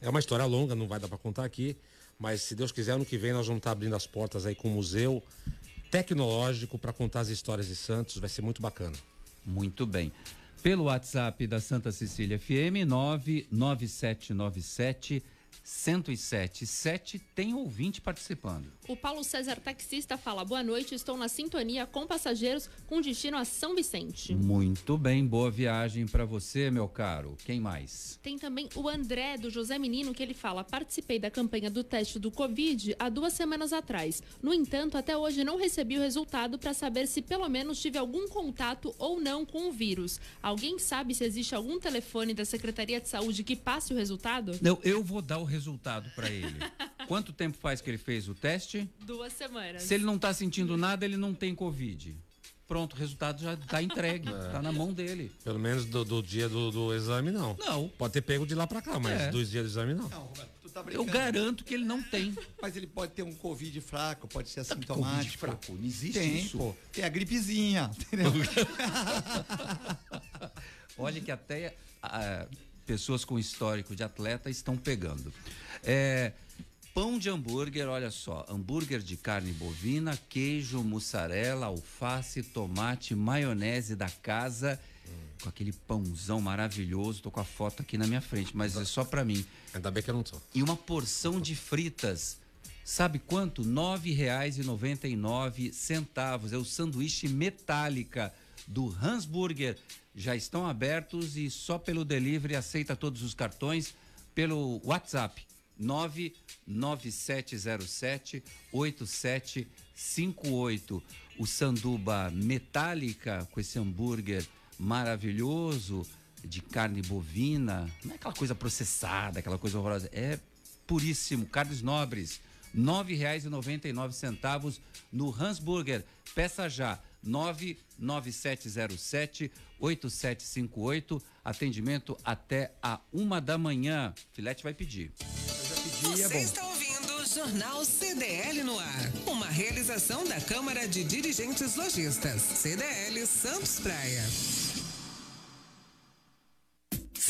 [SPEAKER 9] É uma história longa, não vai dar para contar aqui, mas se Deus quiser, ano que vem nós vamos estar tá abrindo as portas aí com um museu tecnológico para contar as histórias de Santos, vai ser muito bacana.
[SPEAKER 7] Muito bem. Pelo WhatsApp da Santa Cecília FM, 99797 1077 tem ouvinte participando.
[SPEAKER 8] O Paulo César Taxista fala: Boa noite, estou na sintonia com passageiros com destino a São Vicente.
[SPEAKER 7] Muito bem, boa viagem para você, meu caro. Quem mais?
[SPEAKER 8] Tem também o André do José Menino que ele fala: Participei da campanha do teste do Covid há duas semanas atrás. No entanto, até hoje não recebi o resultado para saber se pelo menos tive algum contato ou não com o vírus. Alguém sabe se existe algum telefone da Secretaria de Saúde que passe o resultado?
[SPEAKER 7] Não, eu vou dar o resultado para ele. [laughs] Quanto tempo faz que ele fez o teste?
[SPEAKER 8] Duas semanas.
[SPEAKER 7] Se ele não está sentindo nada, ele não tem Covid. Pronto, o resultado já está entregue, está [laughs] é. na mão dele.
[SPEAKER 9] Pelo menos do, do dia do, do, exame, não.
[SPEAKER 7] Não.
[SPEAKER 9] Pode ter pego de lá para cá, mas é. dos dias do exame, não. Não, Roberto,
[SPEAKER 7] tu tá brincando. Eu garanto que ele não tem.
[SPEAKER 10] Mas ele pode ter um Covid fraco, pode ser assintomático.
[SPEAKER 7] Covid fraco, não existe
[SPEAKER 10] tem,
[SPEAKER 7] isso.
[SPEAKER 10] Pô, tem a gripezinha, [laughs] entendeu? [laughs]
[SPEAKER 7] Olha que até ah, pessoas com histórico de atleta estão pegando. É, Pão de hambúrguer, olha só, hambúrguer de carne bovina, queijo, mussarela, alface, tomate, maionese da casa, hum. com aquele pãozão maravilhoso. Tô com a foto aqui na minha frente, mas é só para mim.
[SPEAKER 9] Ainda bem que eu não sou.
[SPEAKER 7] E uma porção de fritas. Sabe quanto? R$ 9,99. É o sanduíche metálica do Hansburger. Já estão abertos e só pelo delivery aceita todos os cartões pelo WhatsApp 99707 8758. O sanduba metálica com esse hambúrguer maravilhoso de carne bovina, não é aquela coisa processada, aquela coisa horrorosa, é puríssimo, carnes nobres, R$ 9,99 no Hansburger. Peça já 99707 8758. Atendimento até a uma da manhã. Filete vai pedir.
[SPEAKER 6] Você é está ouvindo Jornal CDL no ar. Uma realização da Câmara de Dirigentes Lojistas. CDL Santos Praia.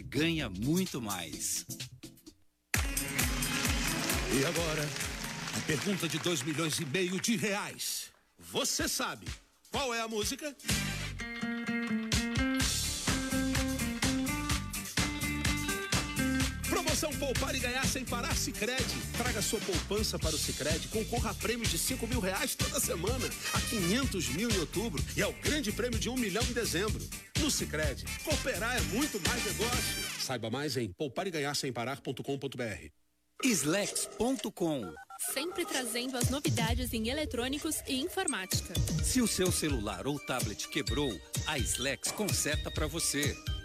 [SPEAKER 2] ganha muito mais.
[SPEAKER 14] E agora, a pergunta de 2 milhões e meio de reais. Você sabe qual é a música? Poupar e ganhar sem parar Sicredi. Traga sua poupança para o Sicredi, concorra a prêmios de 5 mil reais toda semana, a 500 mil em outubro e ao grande prêmio de um milhão em dezembro. No Sicredi, cooperar é muito mais negócio. Saiba mais em poupareganhar-sem-parar.com.br.
[SPEAKER 15] Slex.com
[SPEAKER 8] Sempre trazendo as novidades em eletrônicos e informática.
[SPEAKER 15] Se o seu celular ou tablet quebrou, a Slex conserta para você.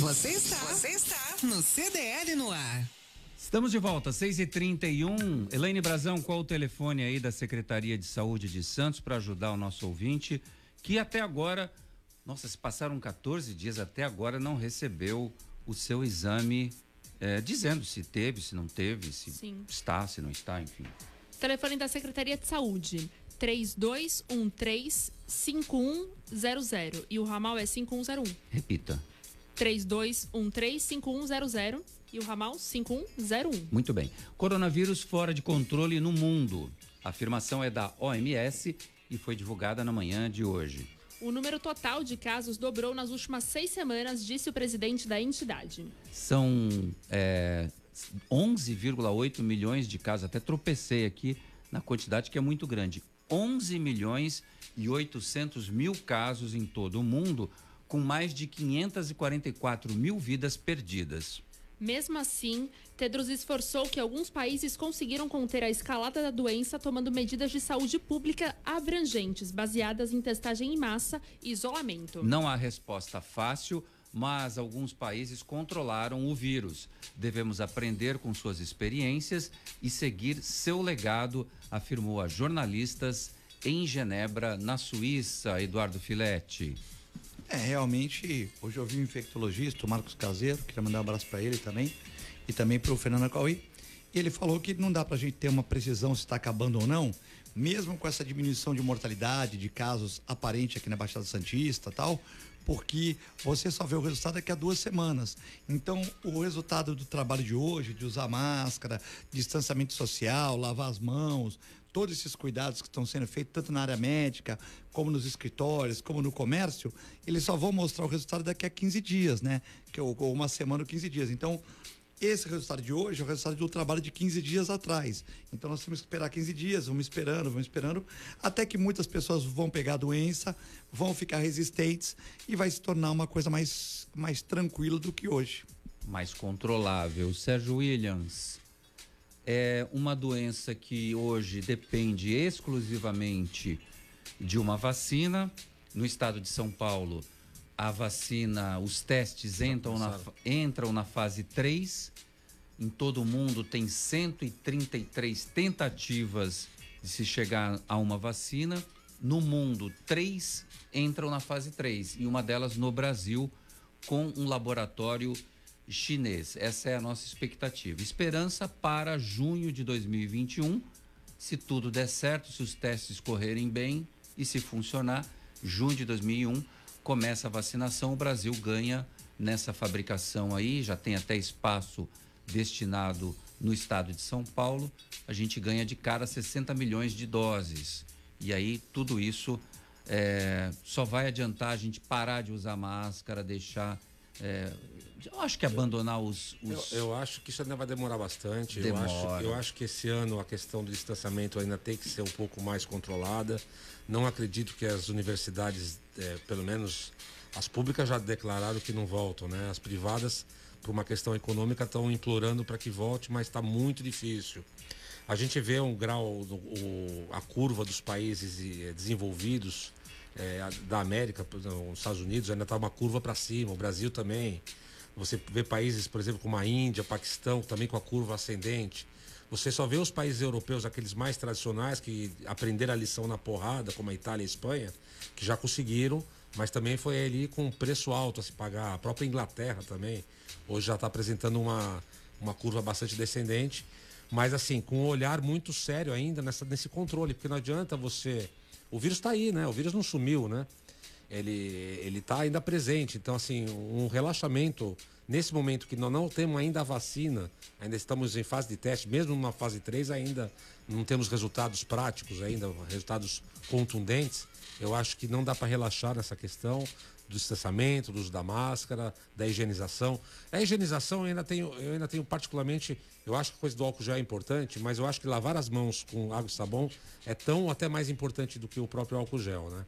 [SPEAKER 6] Você está, você está no CDL no ar.
[SPEAKER 7] Estamos de volta, 6h31. Elaine Brazão, qual o telefone aí da Secretaria de Saúde de Santos para ajudar o nosso ouvinte que até agora, nossa, se passaram 14 dias, até agora não recebeu o seu exame é, dizendo se teve, se não teve, se
[SPEAKER 8] Sim.
[SPEAKER 7] está, se não está, enfim.
[SPEAKER 8] Telefone da Secretaria de Saúde: 3213-5100. E o ramal é 5101.
[SPEAKER 7] Repita.
[SPEAKER 8] 3213-5100. E o ramal 5101.
[SPEAKER 7] Muito bem. Coronavírus fora de controle no mundo. A afirmação é da OMS e foi divulgada na manhã de hoje.
[SPEAKER 8] O número total de casos dobrou nas últimas seis semanas, disse o presidente da entidade.
[SPEAKER 7] São é, 11,8 milhões de casos. Até tropecei aqui na quantidade que é muito grande. 11 milhões e 800 mil casos em todo o mundo, com mais de 544 mil vidas perdidas.
[SPEAKER 8] Mesmo assim, Tedros esforçou que alguns países conseguiram conter a escalada da doença tomando medidas de saúde pública abrangentes, baseadas em testagem em massa e isolamento.
[SPEAKER 7] Não há resposta fácil, mas alguns países controlaram o vírus. Devemos aprender com suas experiências e seguir seu legado, afirmou a jornalistas em Genebra, na Suíça, Eduardo Filete.
[SPEAKER 10] É, realmente, hoje eu vi um infectologista, o Marcos Caseiro, queria mandar um abraço para ele também, e também para o Fernando Cauí. E ele falou que não dá para a gente ter uma precisão se está acabando ou não, mesmo com essa diminuição de mortalidade, de casos aparente aqui na Baixada Santista tal, porque você só vê o resultado daqui a duas semanas. Então, o resultado do trabalho de hoje, de usar máscara, distanciamento social, lavar as mãos, todos esses cuidados que estão sendo feitos, tanto na área médica, como nos escritórios, como no comércio, eles só vão mostrar o resultado daqui a 15 dias, né? Que, ou, ou uma semana ou 15 dias. Então, esse resultado de hoje é o resultado do trabalho de 15 dias atrás. Então nós temos que esperar 15 dias, vamos esperando, vamos esperando, até que muitas pessoas vão pegar a doença, vão ficar resistentes e vai se tornar uma coisa mais, mais tranquila do que hoje.
[SPEAKER 7] Mais controlável. Sérgio Williams, é uma doença que hoje depende exclusivamente de uma vacina. No estado de São Paulo, a vacina, os testes entram na, entram na fase 3. Em todo o mundo tem 133 tentativas de se chegar a uma vacina. No mundo, três entram na fase 3 e uma delas no Brasil com um laboratório chinês. Essa é a nossa expectativa. Esperança para junho de 2021. Se tudo der certo, se os testes correrem bem e se funcionar, junho de 2001 começa a vacinação. O Brasil ganha nessa fabricação aí, já tem até espaço destinado no estado de São Paulo. A gente ganha de cara 60 milhões de doses. E aí tudo isso é, só vai adiantar a gente parar de usar máscara, deixar é, eu acho que abandonar os. os...
[SPEAKER 9] Eu, eu, acho que isso ainda vai demorar bastante.
[SPEAKER 7] Demora.
[SPEAKER 9] Eu acho, eu acho que esse ano a questão do distanciamento ainda tem que ser um pouco mais controlada. Não acredito que as universidades, é, pelo menos as públicas já declararam que não voltam, né? As privadas, por uma questão econômica, estão implorando para que volte, mas está muito difícil. A gente vê um grau, o, a curva dos países desenvolvidos é, da América, nos Estados Unidos, ainda está uma curva para cima, o Brasil também. Você vê países, por exemplo, como a Índia, Paquistão, também com a curva ascendente. Você só vê os países europeus, aqueles mais tradicionais, que aprenderam a lição na porrada, como a Itália e a Espanha, que já conseguiram, mas também foi ali com um preço alto a se pagar. A própria Inglaterra também, hoje já está apresentando uma, uma curva bastante descendente. Mas assim, com um olhar muito sério ainda nessa, nesse controle, porque não adianta você. O vírus está aí, né? O vírus não sumiu, né? Ele ele está ainda presente. Então, assim, um relaxamento nesse momento que nós não temos ainda a vacina, ainda estamos em fase de teste, mesmo numa fase 3 ainda não temos resultados práticos ainda, resultados contundentes. Eu acho que não dá para relaxar nessa questão do distanciamento, do uso da máscara, da higienização. A higienização eu ainda tenho, eu ainda tenho particularmente, eu acho que a coisa do álcool já é importante, mas eu acho que lavar as mãos com água e sabão é tão até mais importante do que o próprio álcool gel, né?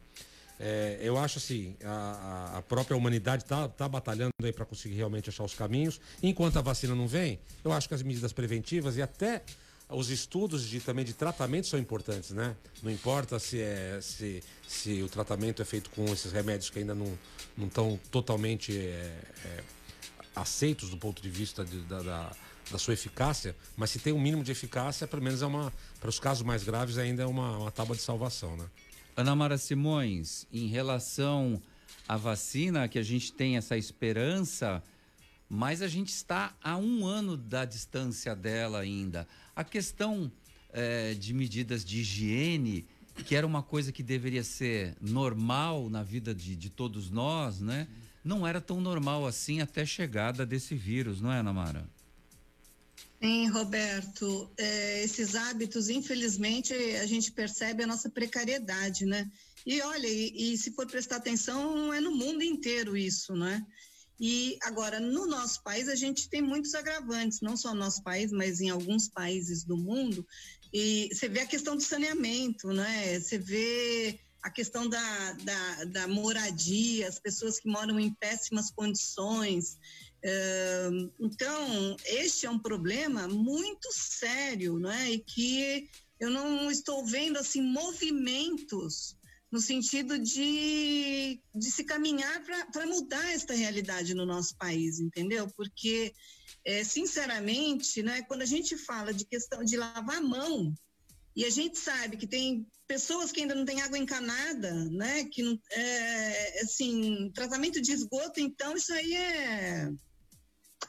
[SPEAKER 9] É, eu acho assim, a, a própria humanidade está tá batalhando aí para conseguir realmente achar os caminhos. Enquanto a vacina não vem, eu acho que as medidas preventivas e até os estudos de, também de tratamento são importantes, né? Não importa se, é, se, se o tratamento é feito com esses remédios que ainda não estão totalmente é, é, aceitos do ponto de vista de, da, da, da, sua eficácia, mas se tem um mínimo de eficácia, pelo menos é uma, para os casos mais graves ainda é uma, uma tábua de salvação, né?
[SPEAKER 7] Ana Mara Simões, em relação à vacina, que a gente tem essa esperança, mas a gente está a um ano da distância dela ainda. A questão é, de medidas de higiene, que era uma coisa que deveria ser normal na vida de, de todos nós, né? Não era tão normal assim até a chegada desse vírus, não é, Ana Mara?
[SPEAKER 11] Sim, Roberto. É, esses hábitos, infelizmente, a gente percebe a nossa precariedade, né? E olha, e, e se for prestar atenção, é no mundo inteiro isso, né? E agora, no nosso país, a gente tem muitos agravantes, não só no nosso país, mas em alguns países do mundo. E você vê a questão do saneamento, né? Você vê a questão da, da, da moradia, as pessoas que moram em péssimas condições. então, este é um problema muito sério, né? E que eu não estou vendo assim movimentos no sentido de, de se caminhar para mudar esta realidade no nosso país, entendeu? Porque, é, sinceramente, né, quando a gente fala de questão de lavar a mão, e a gente sabe que tem pessoas que ainda não têm água encanada, né? Que não, é, assim, tratamento de esgoto, então isso aí é,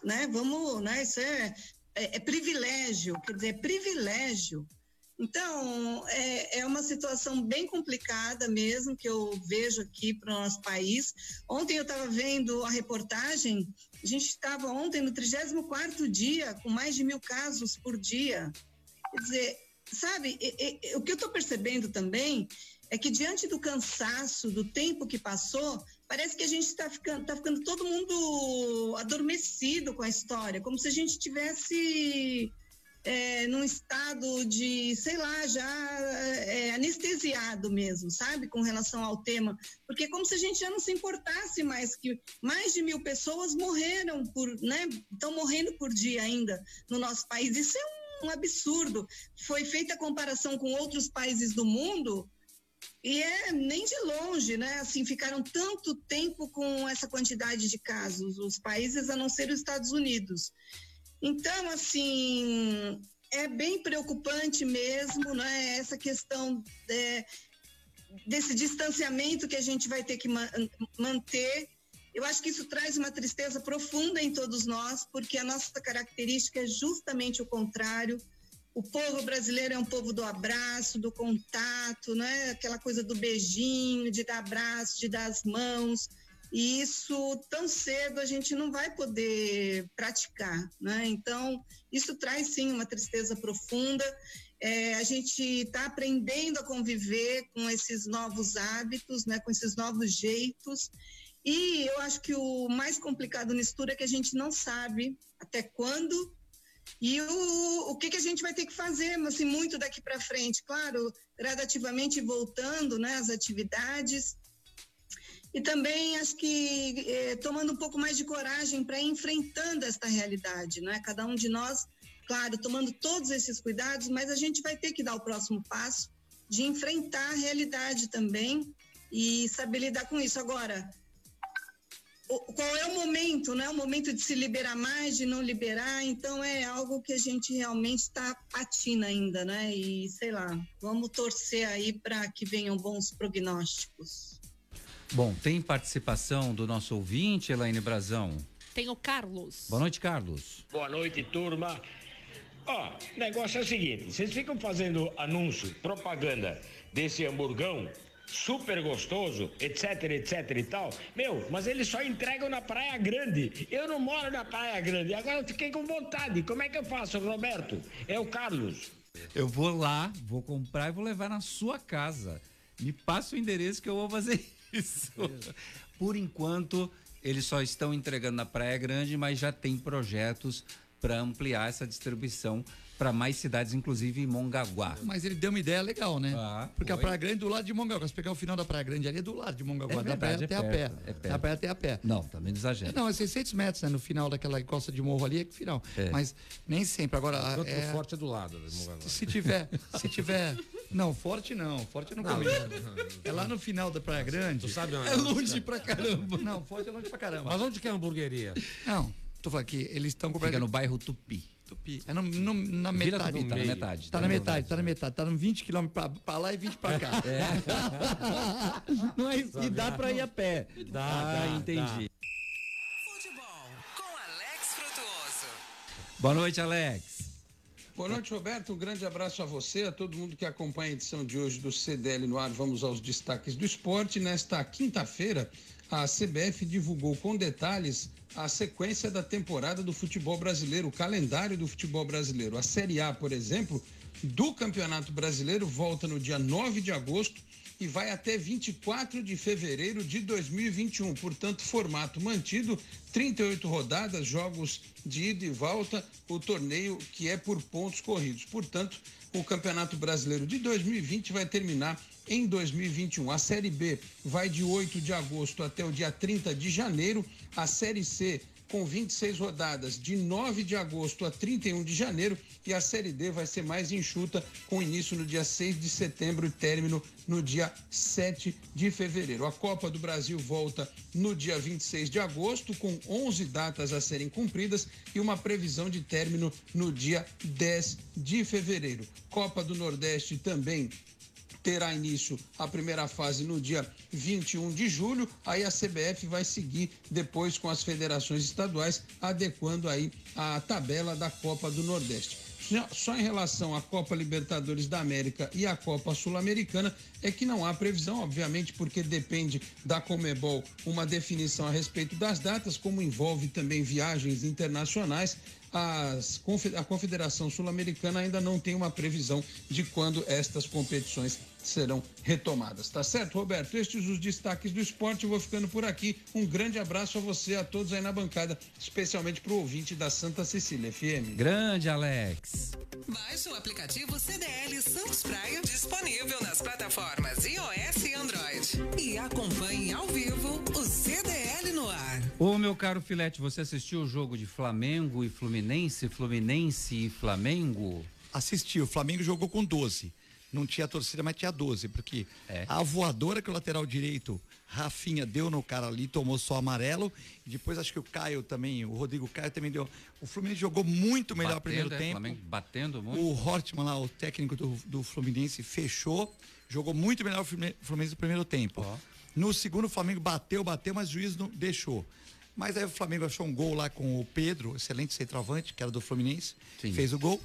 [SPEAKER 11] né? Vamos, né? Isso é, é, é privilégio, quer dizer, é privilégio então, é, é, uma situação bem complicada mesmo que eu vejo aqui para o nosso país. Ontem eu estava vendo a reportagem, a gente estava ontem no 34 dia, com mais de mil casos por dia. Quer dizer, sabe, o que eu estou percebendo também é que diante do cansaço, do tempo que passou, parece que a gente está ficando, tá ficando todo mundo adormecido com a história, como se a gente tivesse é, num estado de, sei lá, já é, anestesiado mesmo, sabe, com relação ao tema, porque é como se a gente já não se importasse mais que mais de mil pessoas morreram por, né, estão morrendo por dia ainda no nosso país. Isso é um, um absurdo. Foi feita a comparação com outros países do mundo. E é nem de longe, né? Assim, ficaram tanto tempo com essa quantidade de casos, os países a não ser os Estados Unidos. Então, assim, é bem preocupante mesmo, né? Essa questão é, desse distanciamento que a gente vai ter que ma manter. Eu acho que isso traz uma tristeza profunda em todos nós, porque a nossa característica é justamente o contrário. O povo brasileiro é um povo do abraço, do contato, né? Aquela coisa do beijinho, de dar abraço, de dar as mãos. E isso tão cedo a gente não vai poder praticar, né? Então, isso traz sim uma tristeza profunda. É, a gente está aprendendo a conviver com esses novos hábitos, né? Com esses novos jeitos. E eu acho que o mais complicado nisso tudo é que a gente não sabe até quando e o, o que, que a gente vai ter que fazer, assim, muito daqui para frente, claro, gradativamente voltando, né, as atividades, e também acho que eh, tomando um pouco mais de coragem para enfrentando esta realidade, né? Cada um de nós, claro, tomando todos esses cuidados, mas a gente vai ter que dar o próximo passo de enfrentar a realidade também e saber lidar com isso. Agora, qual é o momento, né? O momento de se liberar mais, de não liberar, então é algo que a gente realmente está patina ainda, né? E sei lá, vamos torcer aí para que venham bons prognósticos.
[SPEAKER 7] Bom, tem participação do nosso ouvinte, Elaine Brazão.
[SPEAKER 8] Tem o Carlos.
[SPEAKER 7] Boa noite, Carlos.
[SPEAKER 16] Boa noite, turma. Ó, o negócio é o seguinte: vocês ficam fazendo anúncio, propaganda desse hamburgão super gostoso, etc, etc e tal. Meu, mas eles só entregam na Praia Grande. Eu não moro na Praia Grande. Agora eu fiquei com vontade. Como é que eu faço, Roberto? É o Carlos.
[SPEAKER 7] Eu vou lá, vou comprar e vou levar na sua casa. Me passa o endereço que eu vou fazer isso. Por enquanto, eles só estão entregando na Praia Grande, mas já tem projetos para ampliar essa distribuição para mais cidades, inclusive em Mongaguá.
[SPEAKER 10] Mas ele deu uma ideia legal, né?
[SPEAKER 7] Ah,
[SPEAKER 10] Porque a
[SPEAKER 7] foi.
[SPEAKER 10] Praia Grande é do lado de Mongaguá. Se pegar o final da Praia Grande ali, é do lado de Mongaguá.
[SPEAKER 7] É
[SPEAKER 10] da praia
[SPEAKER 7] verdade,
[SPEAKER 10] até
[SPEAKER 7] é
[SPEAKER 10] a pé.
[SPEAKER 7] perto, é perto.
[SPEAKER 10] Da praia até a pé.
[SPEAKER 7] Não, também exagera.
[SPEAKER 10] Não, é 600 metros, né? No final daquela costa de morro ali é que final.
[SPEAKER 7] É.
[SPEAKER 10] Mas nem sempre. Agora,
[SPEAKER 9] Enquanto
[SPEAKER 10] é,
[SPEAKER 9] o forte é do lado. do Mongaguá.
[SPEAKER 10] se tiver, se tiver... Não, forte não. Forte não,
[SPEAKER 9] Não.
[SPEAKER 10] É lá no final da Praia Grande.
[SPEAKER 9] Tu sabe onde
[SPEAKER 10] É longe pra caramba. Não, forte é longe pra caramba.
[SPEAKER 9] Mas onde que é a hamburgueria?
[SPEAKER 10] Não, tô falando que eles estão com
[SPEAKER 7] Fica no bairro Tupi.
[SPEAKER 10] Tupi. É no, no- na
[SPEAKER 7] Vila
[SPEAKER 10] metade.
[SPEAKER 7] Tupi, tá na metade,
[SPEAKER 10] Tá na metade, tá na metade. Tá no 20 km pra, pra lá e 20 pra cá. [laughs] [laughs] Não é isso.
[SPEAKER 7] E dá pra ir a pé.
[SPEAKER 9] Dá,
[SPEAKER 7] ah,
[SPEAKER 9] dá,
[SPEAKER 7] entendi.
[SPEAKER 6] Com Alex Frutuoso.
[SPEAKER 7] Boa noite, Alex.
[SPEAKER 17] Boa noite, Roberto. Um grande abraço a você, a todo mundo que acompanha a edição de hoje do CDL no ar. Vamos aos destaques do esporte. Nesta quinta-feira, a CBF divulgou com detalhes a sequência da temporada do futebol brasileiro, o calendário do futebol brasileiro. A Série A, por exemplo, do Campeonato Brasileiro volta no dia 9 de agosto e vai até 24 de fevereiro de 2021. Portanto, formato mantido, 38 rodadas, jogos de ida e volta, o torneio que é por pontos corridos. Portanto, o Campeonato Brasileiro de 2020 vai terminar em 2021. A Série B vai de 8 de agosto até o dia 30 de janeiro. A Série C com 26 rodadas de 9 de agosto a 31 de janeiro e a Série D vai ser mais enxuta com início no dia 6 de setembro e término no dia 7 de fevereiro. A Copa do Brasil volta no dia 26 de agosto com 11 datas a serem cumpridas e uma previsão de término no dia 10 de fevereiro. Copa do Nordeste também terá início a primeira fase no dia 21 de julho. Aí a CBF vai seguir depois com as federações estaduais, adequando aí a tabela da Copa do Nordeste. Só em relação à Copa Libertadores da América e à Copa Sul-Americana é que não há previsão, obviamente, porque depende da Comebol uma definição a respeito das datas, como envolve também viagens internacionais. As a Confederação Sul-Americana ainda não tem uma previsão de quando estas competições serão retomadas. Tá certo, Roberto? Estes os destaques do esporte. Eu vou ficando por aqui. Um grande abraço a você, a todos aí na bancada, especialmente para o ouvinte da Santa Cecília FM.
[SPEAKER 7] Grande Alex.
[SPEAKER 6] Baixe o aplicativo CDL Santos Praia, disponível nas plataformas iOS e Android. E acompanhe ao vivo o ar.
[SPEAKER 7] Ô, meu caro Filete, você assistiu o jogo de Flamengo e Fluminense, Fluminense e Flamengo?
[SPEAKER 10] Assisti, o Flamengo jogou com 12. Não tinha torcida, mas tinha 12, porque
[SPEAKER 7] É.
[SPEAKER 10] a voadora que o lateral direito, Rafinha, deu no cara ali, tomou só amarelo. E depois acho que o Caio também, o Rodrigo Caio também deu. O Fluminense jogou muito melhor o primeiro
[SPEAKER 7] é,
[SPEAKER 10] tempo.
[SPEAKER 7] Flamengo batendo muito.
[SPEAKER 10] O Hortman lá, o técnico do, do Fluminense, fechou, jogou muito melhor o Fluminense no primeiro tempo. No segundo, o Flamengo bateu, bateu, mas o juiz não deixou. Mas aí o Flamengo achou um gol lá com o Pedro, excelente centroavante, que era do Fluminense, fez o gol.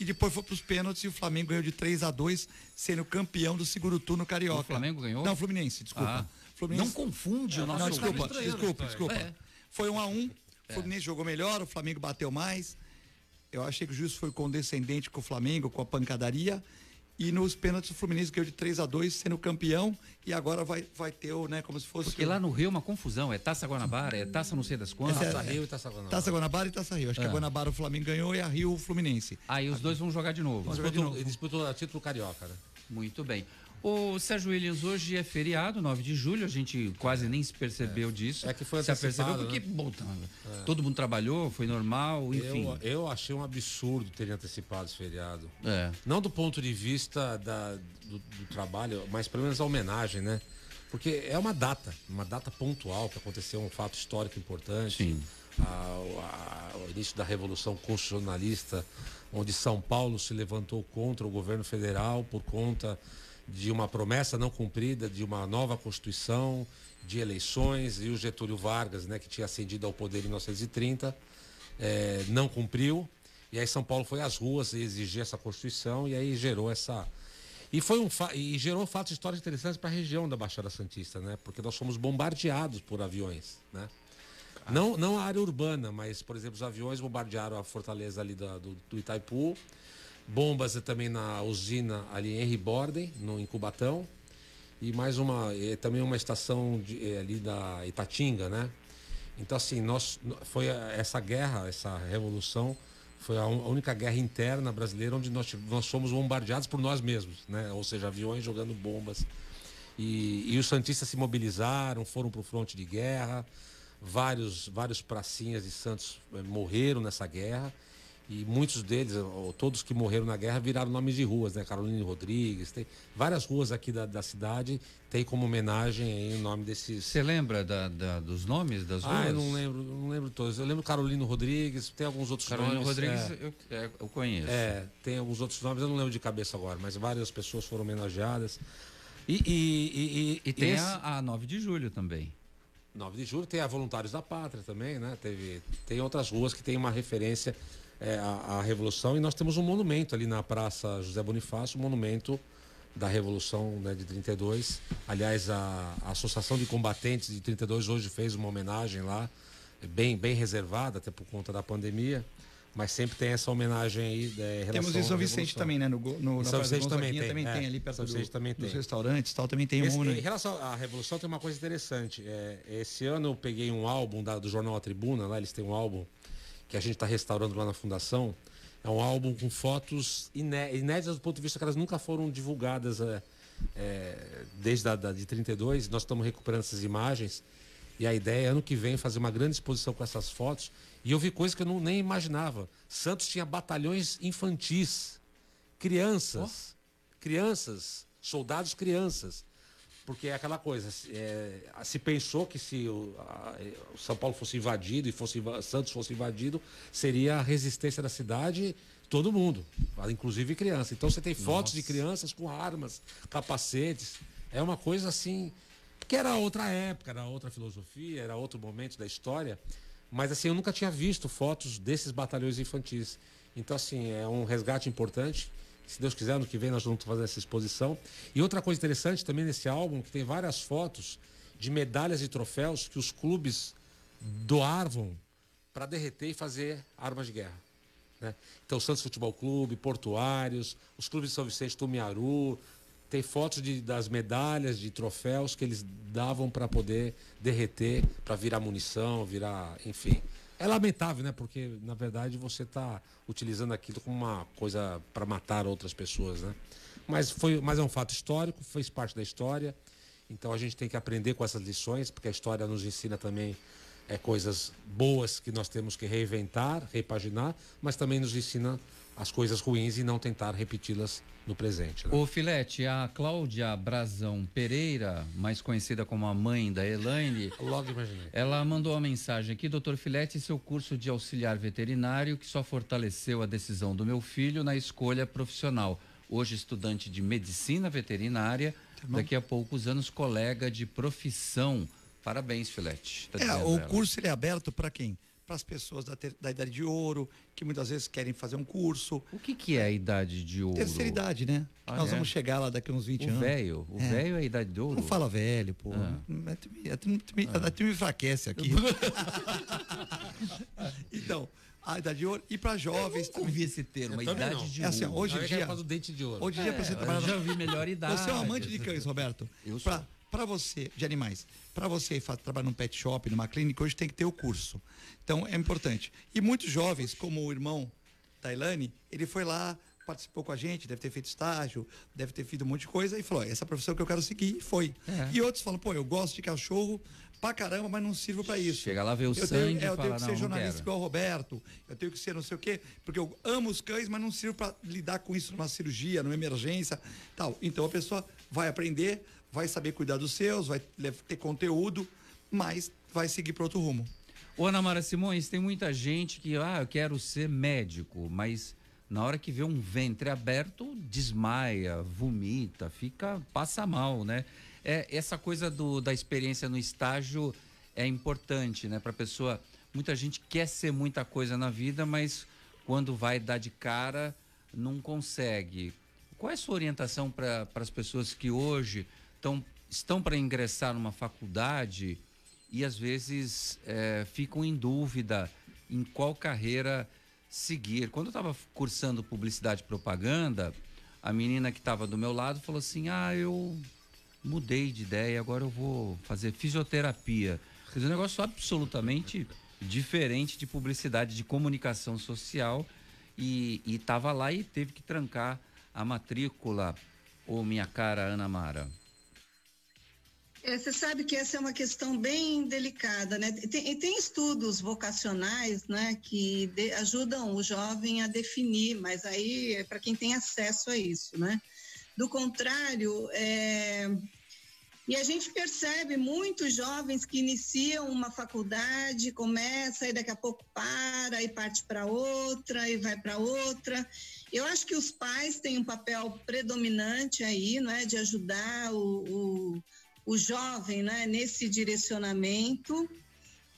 [SPEAKER 10] E depois foi para os pênaltis e o Flamengo ganhou de 3 a 2 sendo campeão do segundo turno carioca.
[SPEAKER 7] O Flamengo ganhou?
[SPEAKER 10] Não, Fluminense, desculpa.
[SPEAKER 7] Ah.
[SPEAKER 10] Fluminense...
[SPEAKER 7] Não confunde o
[SPEAKER 10] Não,
[SPEAKER 7] nosso
[SPEAKER 10] desculpa,
[SPEAKER 7] ouvinte.
[SPEAKER 10] desculpa, desculpa.
[SPEAKER 7] É.
[SPEAKER 10] Foi um a um, o Fluminense jogou melhor, o Flamengo bateu mais. Eu achei que o juiz foi condescendente com o Flamengo, com a pancadaria. E nos pênaltis o Fluminense ganhou de 3 a 2 sendo campeão. E agora vai, vai ter o, né, como se fosse.
[SPEAKER 7] Porque
[SPEAKER 10] o-
[SPEAKER 7] lá no Rio é uma confusão, é Taça Guanabara, é Taça não sei das quantas.
[SPEAKER 10] É- Taça Guanabara e Taça Rio. Acho que
[SPEAKER 7] É.
[SPEAKER 10] a Guanabara o Flamengo ganhou e a Rio o Fluminense.
[SPEAKER 7] Aí os dois vão jogar de novo.
[SPEAKER 10] Vão jogar de novo.
[SPEAKER 9] Ele disputou o título carioca, né?
[SPEAKER 7] Muito bem. O Sérgio Williams hoje é feriado, 9 de julho, a gente quase nem se percebeu disso.
[SPEAKER 9] É que foi
[SPEAKER 7] se
[SPEAKER 9] antecipado,
[SPEAKER 7] porque
[SPEAKER 9] né?
[SPEAKER 7] bom,
[SPEAKER 9] É.
[SPEAKER 7] todo mundo trabalhou, foi normal, enfim.
[SPEAKER 9] Eu, eu achei um absurdo terem antecipado esse feriado.
[SPEAKER 7] É.
[SPEAKER 9] Não do ponto de vista da, do, do trabalho, mas pelo menos a homenagem, né? Porque é uma data, uma data pontual que aconteceu um fato histórico importante.
[SPEAKER 7] Sim.
[SPEAKER 9] A- a- o início da Revolução Constitucionalista, onde São Paulo se levantou contra o governo federal por conta de uma promessa não cumprida, de uma nova Constituição, de eleições, e o Getúlio Vargas, né, que tinha ascendido ao poder em 1930, eh, não cumpriu. E aí São Paulo foi às ruas exigir essa Constituição e aí gerou essa. E foi um fa... e gerou fatos históricos interessantes para a região da Baixada Santista, né? Porque nós fomos bombardeados por aviões, né? Não, não a área urbana, mas, por exemplo, os aviões bombardearam a fortaleza ali da- do, do Itaipu, bombas também na usina ali em Borden, no, em Cubatão, e mais uma, também uma estação de, eh, ali da Itatinga, né? Então, assim, nós, foi essa guerra, essa revolução, foi a, única guerra interna brasileira onde nós, nós fomos bombardeados por nós mesmos, né? Ou seja, aviões jogando bombas. E, e os Santistas se mobilizaram, foram para o fronte de guerra. Vários, vários pracinhas de Santos eh, morreram nessa guerra. E muitos deles, ou todos que morreram na guerra, viraram nomes de ruas, né? Carolina Rodrigues, tem várias ruas aqui da, da cidade, tem como homenagem o nome desses.
[SPEAKER 7] Você lembra da- da- dos nomes das ruas?
[SPEAKER 9] Ah, eu não lembro, não lembro todos. Eu lembro Carolino Rodrigues, tem alguns outros
[SPEAKER 7] Carolina
[SPEAKER 9] nomes.
[SPEAKER 7] Rodrigues
[SPEAKER 9] é.
[SPEAKER 7] eu, é, eu conheço.
[SPEAKER 9] É, tem alguns outros nomes, eu não lembro de cabeça agora, mas várias pessoas foram homenageadas. E, e, e,
[SPEAKER 7] E tem
[SPEAKER 9] esse-
[SPEAKER 7] a, a 9 de julho também.
[SPEAKER 9] 9 de julho tem a Voluntários da Pátria também, né? Teve, tem outras ruas que tem uma referência é, à, à Revolução e nós temos um monumento ali na Praça José Bonifácio, um monumento da Revolução né, de 32. Aliás, a, a Associação de Combatentes de 32 hoje fez uma homenagem lá, bem, bem reservada, até por conta da pandemia. Mas sempre tem essa homenagem aí é,
[SPEAKER 10] Temos em São Vicente também, né? No, no,
[SPEAKER 9] Em
[SPEAKER 10] na
[SPEAKER 9] São Vicente também tem.
[SPEAKER 10] também
[SPEAKER 9] é.
[SPEAKER 10] tem ali perto
[SPEAKER 9] São
[SPEAKER 10] do-
[SPEAKER 9] Vicente também
[SPEAKER 10] dos
[SPEAKER 9] tem.
[SPEAKER 10] restaurantes tal, também tem um
[SPEAKER 9] Esse-
[SPEAKER 10] monumento.
[SPEAKER 9] Em relação à Revolução, tem uma coisa interessante. É, esse ano eu peguei um álbum da- do jornal A Tribuna, lá eles têm um álbum que a gente está restaurando lá na Fundação. É um álbum com fotos iné- inéditas do ponto de vista que elas nunca foram divulgadas é, é, desde a da, de 32. Nós estamos recuperando essas imagens. E a ideia é ano que vem fazer uma grande exposição com essas fotos. E eu vi coisas que eu não, nem imaginava. Santos tinha batalhões infantis, crianças, crianças, soldados crianças. Porque é aquela coisa, se- é, se pensou que se o, a- o São Paulo fosse invadido e fosse Santos fosse invadido, seria a resistência da cidade, todo mundo, inclusive criança. Então você tem fotos de crianças com armas, capacetes. É uma coisa assim, que era outra época, era outra filosofia, era outro momento da história. Mas assim, eu nunca tinha visto fotos desses batalhões infantis. Então, assim, é um resgate importante. Se Deus quiser, ano que vem nós vamos fazer essa exposição. E outra coisa interessante também nesse álbum, que tem várias fotos de medalhas e troféus que os clubes doavam para derreter e fazer armas de guerra. né? Então, Santos Futebol Clube, Portuários, os clubes de São Vicente, Tumiaru, tem fotos de, das medalhas, de troféus que eles davam para poder derreter, para virar munição, virar, enfim. É lamentável, né? Porque, na verdade, você está utilizando aquilo como uma coisa para matar outras pessoas, né? Mas, foi, mas é um fato histórico, fez parte da história. Então a gente tem que aprender com essas lições, porque a história nos ensina também é, coisas boas que nós temos que reinventar, repaginar, mas também nos ensina as coisas ruins e não tentar repeti-las no presente. né?
[SPEAKER 7] Ô Filete, a Cláudia Brazão Pereira, mais conhecida como a mãe da Elaine, [laughs]
[SPEAKER 9] Logo imaginei.
[SPEAKER 7] ela mandou uma mensagem aqui, doutor Filete, seu curso de auxiliar veterinário que só fortaleceu a decisão do meu filho na escolha profissional. Hoje estudante de medicina veterinária,
[SPEAKER 10] bom.
[SPEAKER 7] daqui a poucos anos colega de profissão. Parabéns, Filete. tá
[SPEAKER 10] É, o
[SPEAKER 7] ela.
[SPEAKER 10] curso ele é aberto para quem? Para as pessoas da, ter- da idade de ouro, que muitas vezes querem fazer um curso.
[SPEAKER 7] O que, que é a idade de ouro?
[SPEAKER 10] Terceira idade, né?
[SPEAKER 7] Ah,
[SPEAKER 10] Nós
[SPEAKER 7] é?
[SPEAKER 10] vamos chegar lá daqui a uns 20
[SPEAKER 7] O
[SPEAKER 10] anos.
[SPEAKER 7] velho? O
[SPEAKER 10] É.
[SPEAKER 7] velho é a idade de ouro?
[SPEAKER 10] Não fala velho, pô.
[SPEAKER 7] Ah.
[SPEAKER 10] É, tu me- é, tu me- tu me- enfraquece aqui. [laughs] então, a idade de ouro. E para jovens.
[SPEAKER 7] nunca ouvi esse termo,
[SPEAKER 10] Eu
[SPEAKER 7] a idade
[SPEAKER 10] não.
[SPEAKER 7] de
[SPEAKER 10] é assim,
[SPEAKER 7] ouro.
[SPEAKER 10] hoje
[SPEAKER 9] Eu
[SPEAKER 10] em
[SPEAKER 9] querer
[SPEAKER 10] dia.
[SPEAKER 9] falar do dente de ouro.
[SPEAKER 10] Hoje em dia,
[SPEAKER 7] É,
[SPEAKER 10] pra você
[SPEAKER 7] eu
[SPEAKER 10] trabalhar.
[SPEAKER 7] já vi melhor idade.
[SPEAKER 10] Você é um amante de cães, Roberto.
[SPEAKER 7] Eu sou.
[SPEAKER 10] Pra, para você, de animais, para você trabalhar num pet shop, numa clínica, hoje tem que ter o curso. Então é importante. E muitos jovens, como o irmão da Ilane, ele foi lá, participou com a gente, deve ter feito estágio, deve ter feito um monte de coisa e falou: "Ó, essa profissão que eu quero seguir e foi.
[SPEAKER 7] É.
[SPEAKER 10] E outros falam: pô, eu gosto de cachorro pra caramba, mas não sirvo para isso.
[SPEAKER 7] Chega lá, vê o
[SPEAKER 10] eu
[SPEAKER 7] sangue
[SPEAKER 10] tenho, é, eu tenho que ser
[SPEAKER 7] "Não, não
[SPEAKER 10] jornalista
[SPEAKER 7] quero."
[SPEAKER 10] igual o Roberto, eu tenho que ser não sei o quê, porque eu amo os cães, mas não sirvo para lidar com isso numa cirurgia, numa emergência, tal. Então a pessoa vai aprender, vai saber cuidar dos seus, vai ter conteúdo, mas vai seguir para outro rumo.
[SPEAKER 7] Ô, Ana Mara Simões, tem muita gente que, ah, eu quero ser médico, mas na hora que vê um ventre aberto, desmaia, vomita, fica, passa mal, né? É, essa coisa do, da experiência no estágio é importante, né? Pra pessoa, muita gente quer ser muita coisa na vida, mas quando vai dar de cara, não consegue. Qual é a sua orientação para as pessoas que hoje tão, estão para ingressar numa faculdade e às vezes é, ficam em dúvida em qual carreira seguir? Quando eu estava cursando publicidade e propaganda, a menina que estava do meu lado falou assim: Ah, eu mudei de ideia, agora eu vou fazer fisioterapia. Quer dizer, um negócio absolutamente diferente de publicidade, de comunicação social. E estava lá e teve que trancar a matrícula, ô minha cara Ana Mara.
[SPEAKER 11] É, você sabe que essa é uma questão bem delicada, né? Tem, tem estudos vocacionais, né, que de, ajudam o jovem a definir, mas aí é para quem tem acesso a isso, né? Do contrário, é, e a gente percebe muitos jovens que iniciam uma faculdade, começa e daqui a pouco para e parte para outra e vai para outra. Eu acho que os pais têm um papel predominante aí, não é, de ajudar o, o, o jovem, né, nesse direcionamento.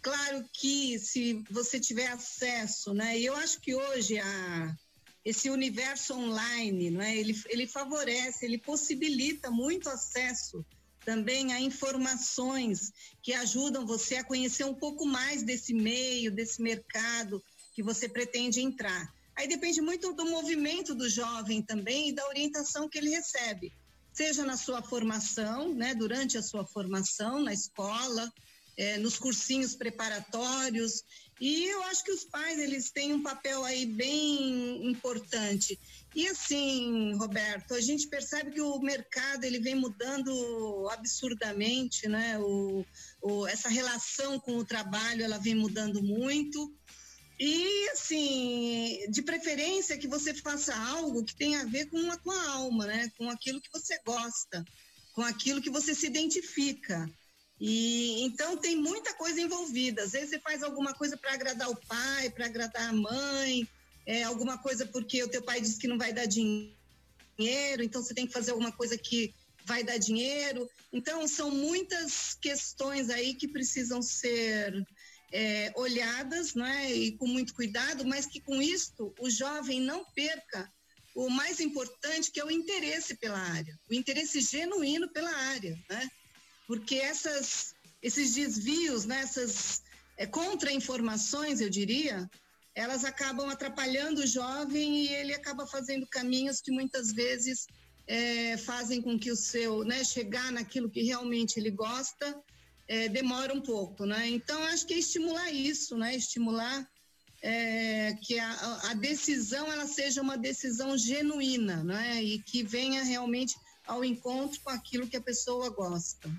[SPEAKER 11] Claro que se você tiver acesso, né, e eu acho que hoje a esse universo online, não é? Ele, ele favorece, ele possibilita muito acesso também a informações que ajudam você a conhecer um pouco mais desse meio, desse mercado que você pretende entrar. Aí depende muito do movimento do jovem também e da orientação que ele recebe, seja na sua formação, né, durante a sua formação na escola, é, nos cursinhos preparatórios. E eu acho que os pais eles têm um papel aí bem importante e assim, Roberto, a gente percebe que o mercado ele vem mudando absurdamente, né? O, o, essa relação com o trabalho ela vem mudando muito. E assim, de preferência que você faça algo que tenha a ver com a tua alma, né? Com aquilo que você gosta, com aquilo que você se identifica. E então tem muita coisa envolvida. Às vezes você faz alguma coisa para agradar o pai, para agradar a mãe, é, alguma coisa porque o teu pai disse que não vai dar dinheiro, então você tem que fazer alguma coisa que vai dar dinheiro. Então, são muitas questões aí que precisam ser é, olhadas, né, e com muito cuidado, mas que com isto o jovem não perca o mais importante, que é o interesse pela área, o interesse genuíno pela área, né? Porque essas, esses desvios, né, essas é, contra-informações, eu diria, elas acabam atrapalhando o jovem e ele acaba fazendo caminhos que muitas vezes é, fazem com que o seu, né, chegar naquilo que realmente ele gosta, é, demora um pouco, né? Então acho que é estimular isso, né? Estimular é, que a, a, decisão ela seja uma decisão genuína, né? E que venha realmente ao encontro com aquilo que a pessoa gosta.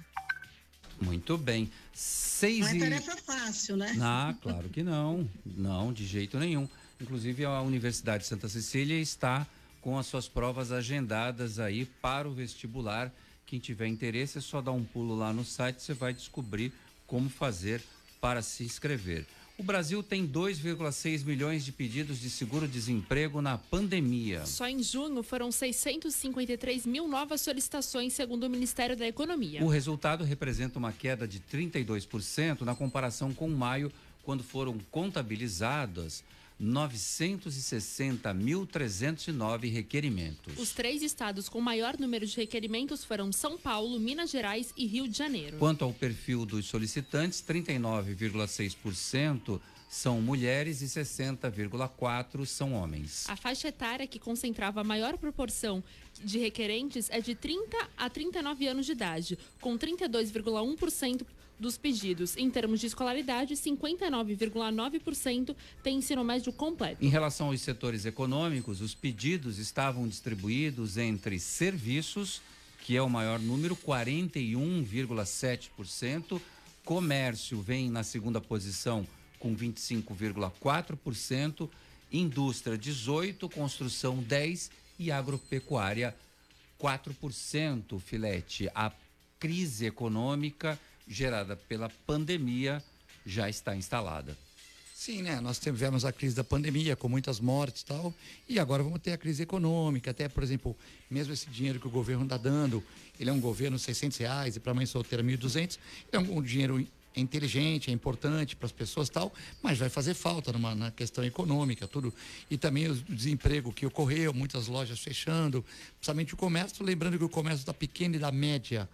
[SPEAKER 7] Muito bem. Seis
[SPEAKER 11] não é tarefa fácil, né?
[SPEAKER 7] Ah, claro que não. Não, de jeito nenhum. Inclusive, a Universidade de Santa Cecília está com as suas provas agendadas aí para o vestibular. Quem tiver interesse é só dar um pulo lá no site, você vai descobrir como fazer para se inscrever. O Brasil tem 2,6 milhões de pedidos de seguro-desemprego na pandemia.
[SPEAKER 8] Só em junho foram 653 mil novas solicitações, segundo o Ministério da Economia.
[SPEAKER 7] O resultado representa uma queda de 32% na comparação com maio, quando foram contabilizadas 960.309 requerimentos.
[SPEAKER 8] Os três estados com maior número de requerimentos foram São Paulo, Minas Gerais e Rio de Janeiro.
[SPEAKER 7] Quanto ao perfil dos solicitantes, 39,6% são mulheres e 60,4% são homens.
[SPEAKER 8] A faixa etária que concentrava a maior proporção de requerentes é de 30 a 39 anos de idade, com 32,1% dos pedidos. Em termos de escolaridade, 59,9% têm ensino médio completo.
[SPEAKER 7] Em relação aos setores econômicos, os pedidos estavam distribuídos entre serviços, que é o maior número, 41,7%, comércio vem na segunda posição com 25,4%, indústria 18, construção 10 e agropecuária 4%, filete. A crise econômica gerada pela pandemia já está instalada.
[SPEAKER 10] Sim, né? Nós tivemos a crise da pandemia com muitas mortes e tal, e agora vamos ter a crise econômica. Até, por exemplo, mesmo esse dinheiro que o governo está dando, ele é um governo 600 reais e para mãe solteira 1.200, é um, dinheiro inteligente, é importante para as pessoas tal, mas vai fazer falta numa, na questão econômica, tudo. E também o desemprego que ocorreu, muitas lojas fechando, principalmente o comércio, lembrando que o comércio da pequena e da média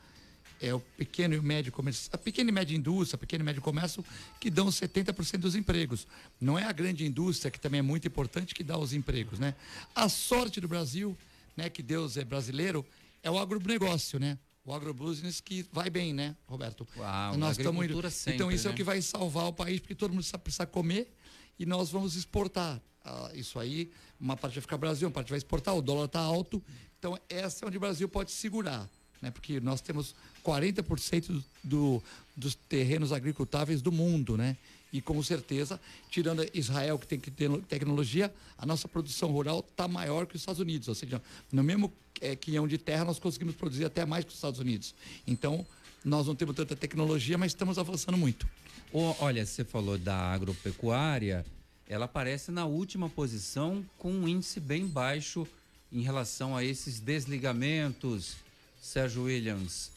[SPEAKER 10] é o pequeno e o médio comércio, a pequena e média indústria, pequeno e médio comércio que dão 70% dos empregos. Não é a grande indústria que também é muito importante que dá os empregos, né? A sorte do Brasil, né, que Deus é brasileiro, é o agronegócio, né? O agrobusiness que vai bem, né, Roberto?
[SPEAKER 7] Uau,
[SPEAKER 10] nós estamos indo.
[SPEAKER 7] sempre,
[SPEAKER 10] então isso é
[SPEAKER 7] né?
[SPEAKER 10] o que vai salvar o país, porque todo mundo precisa comer e nós vamos exportar. Ah, isso aí, uma parte vai ficar Brasil, uma parte vai exportar, o dólar está alto. Então, essa é onde o Brasil pode segurar, né? Porque nós temos 40% do, dos terrenos agricultáveis do mundo, né? E com certeza, tirando Israel, que tem que ter tecnologia, a nossa produção rural está maior que os Estados Unidos. Ou seja, no mesmo é, quinhão de terra, nós conseguimos produzir até mais que os Estados Unidos. Então, nós não temos tanta tecnologia, mas estamos avançando muito.
[SPEAKER 7] Olha, você falou da agropecuária, ela aparece na última posição com um índice bem baixo em relação a esses desligamentos. Sérgio Williams,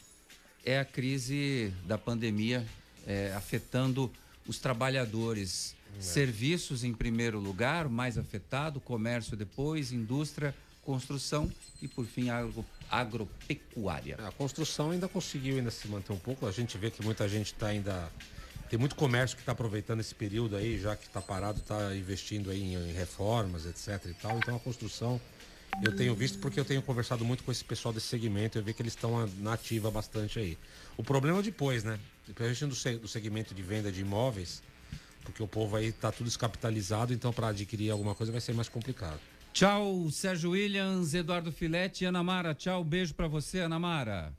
[SPEAKER 7] é a crise da pandemia é, afetando os trabalhadores. Serviços em primeiro lugar, mais afetado, comércio depois, indústria, construção e, por fim, agro, agropecuária.
[SPEAKER 9] A construção ainda conseguiu ainda se manter um pouco. A gente vê que muita gente está ainda. Tem muito comércio que está aproveitando esse período aí, já que está parado, está investindo aí em, em reformas, etc. e tal. Então a construção eu tenho visto porque eu tenho conversado muito com esse pessoal desse segmento, eu vejo que eles estão na ativa bastante aí. O problema é depois, né? Principalmente do, se- do segmento de venda de imóveis, porque o povo aí tá tudo descapitalizado, então para adquirir alguma coisa vai ser mais complicado.
[SPEAKER 7] Tchau, Sérgio Williams, Eduardo Filete e Ana Mara. Tchau, beijo pra você, Ana Mara.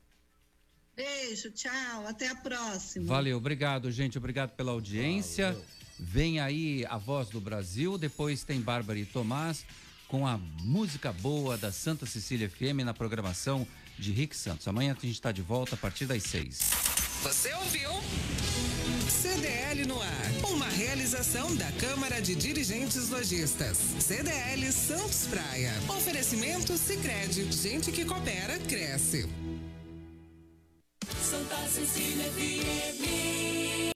[SPEAKER 11] Beijo, tchau, até a próxima.
[SPEAKER 7] Valeu, obrigado, gente. Obrigado pela audiência. Vem aí a voz do Brasil. Depois tem Bárbara e Tomás com a música boa da Santa Cecília FM na programação de Rick Santos. Amanhã a gente está de volta a partir das seis.
[SPEAKER 6] Você ouviu? CDL no ar. Uma realização da Câmara de Dirigentes Lojistas. CDL Santos Praia. Oferecimento Sicredi. Gente que coopera, cresce.
[SPEAKER 18] Santa Cecília FM.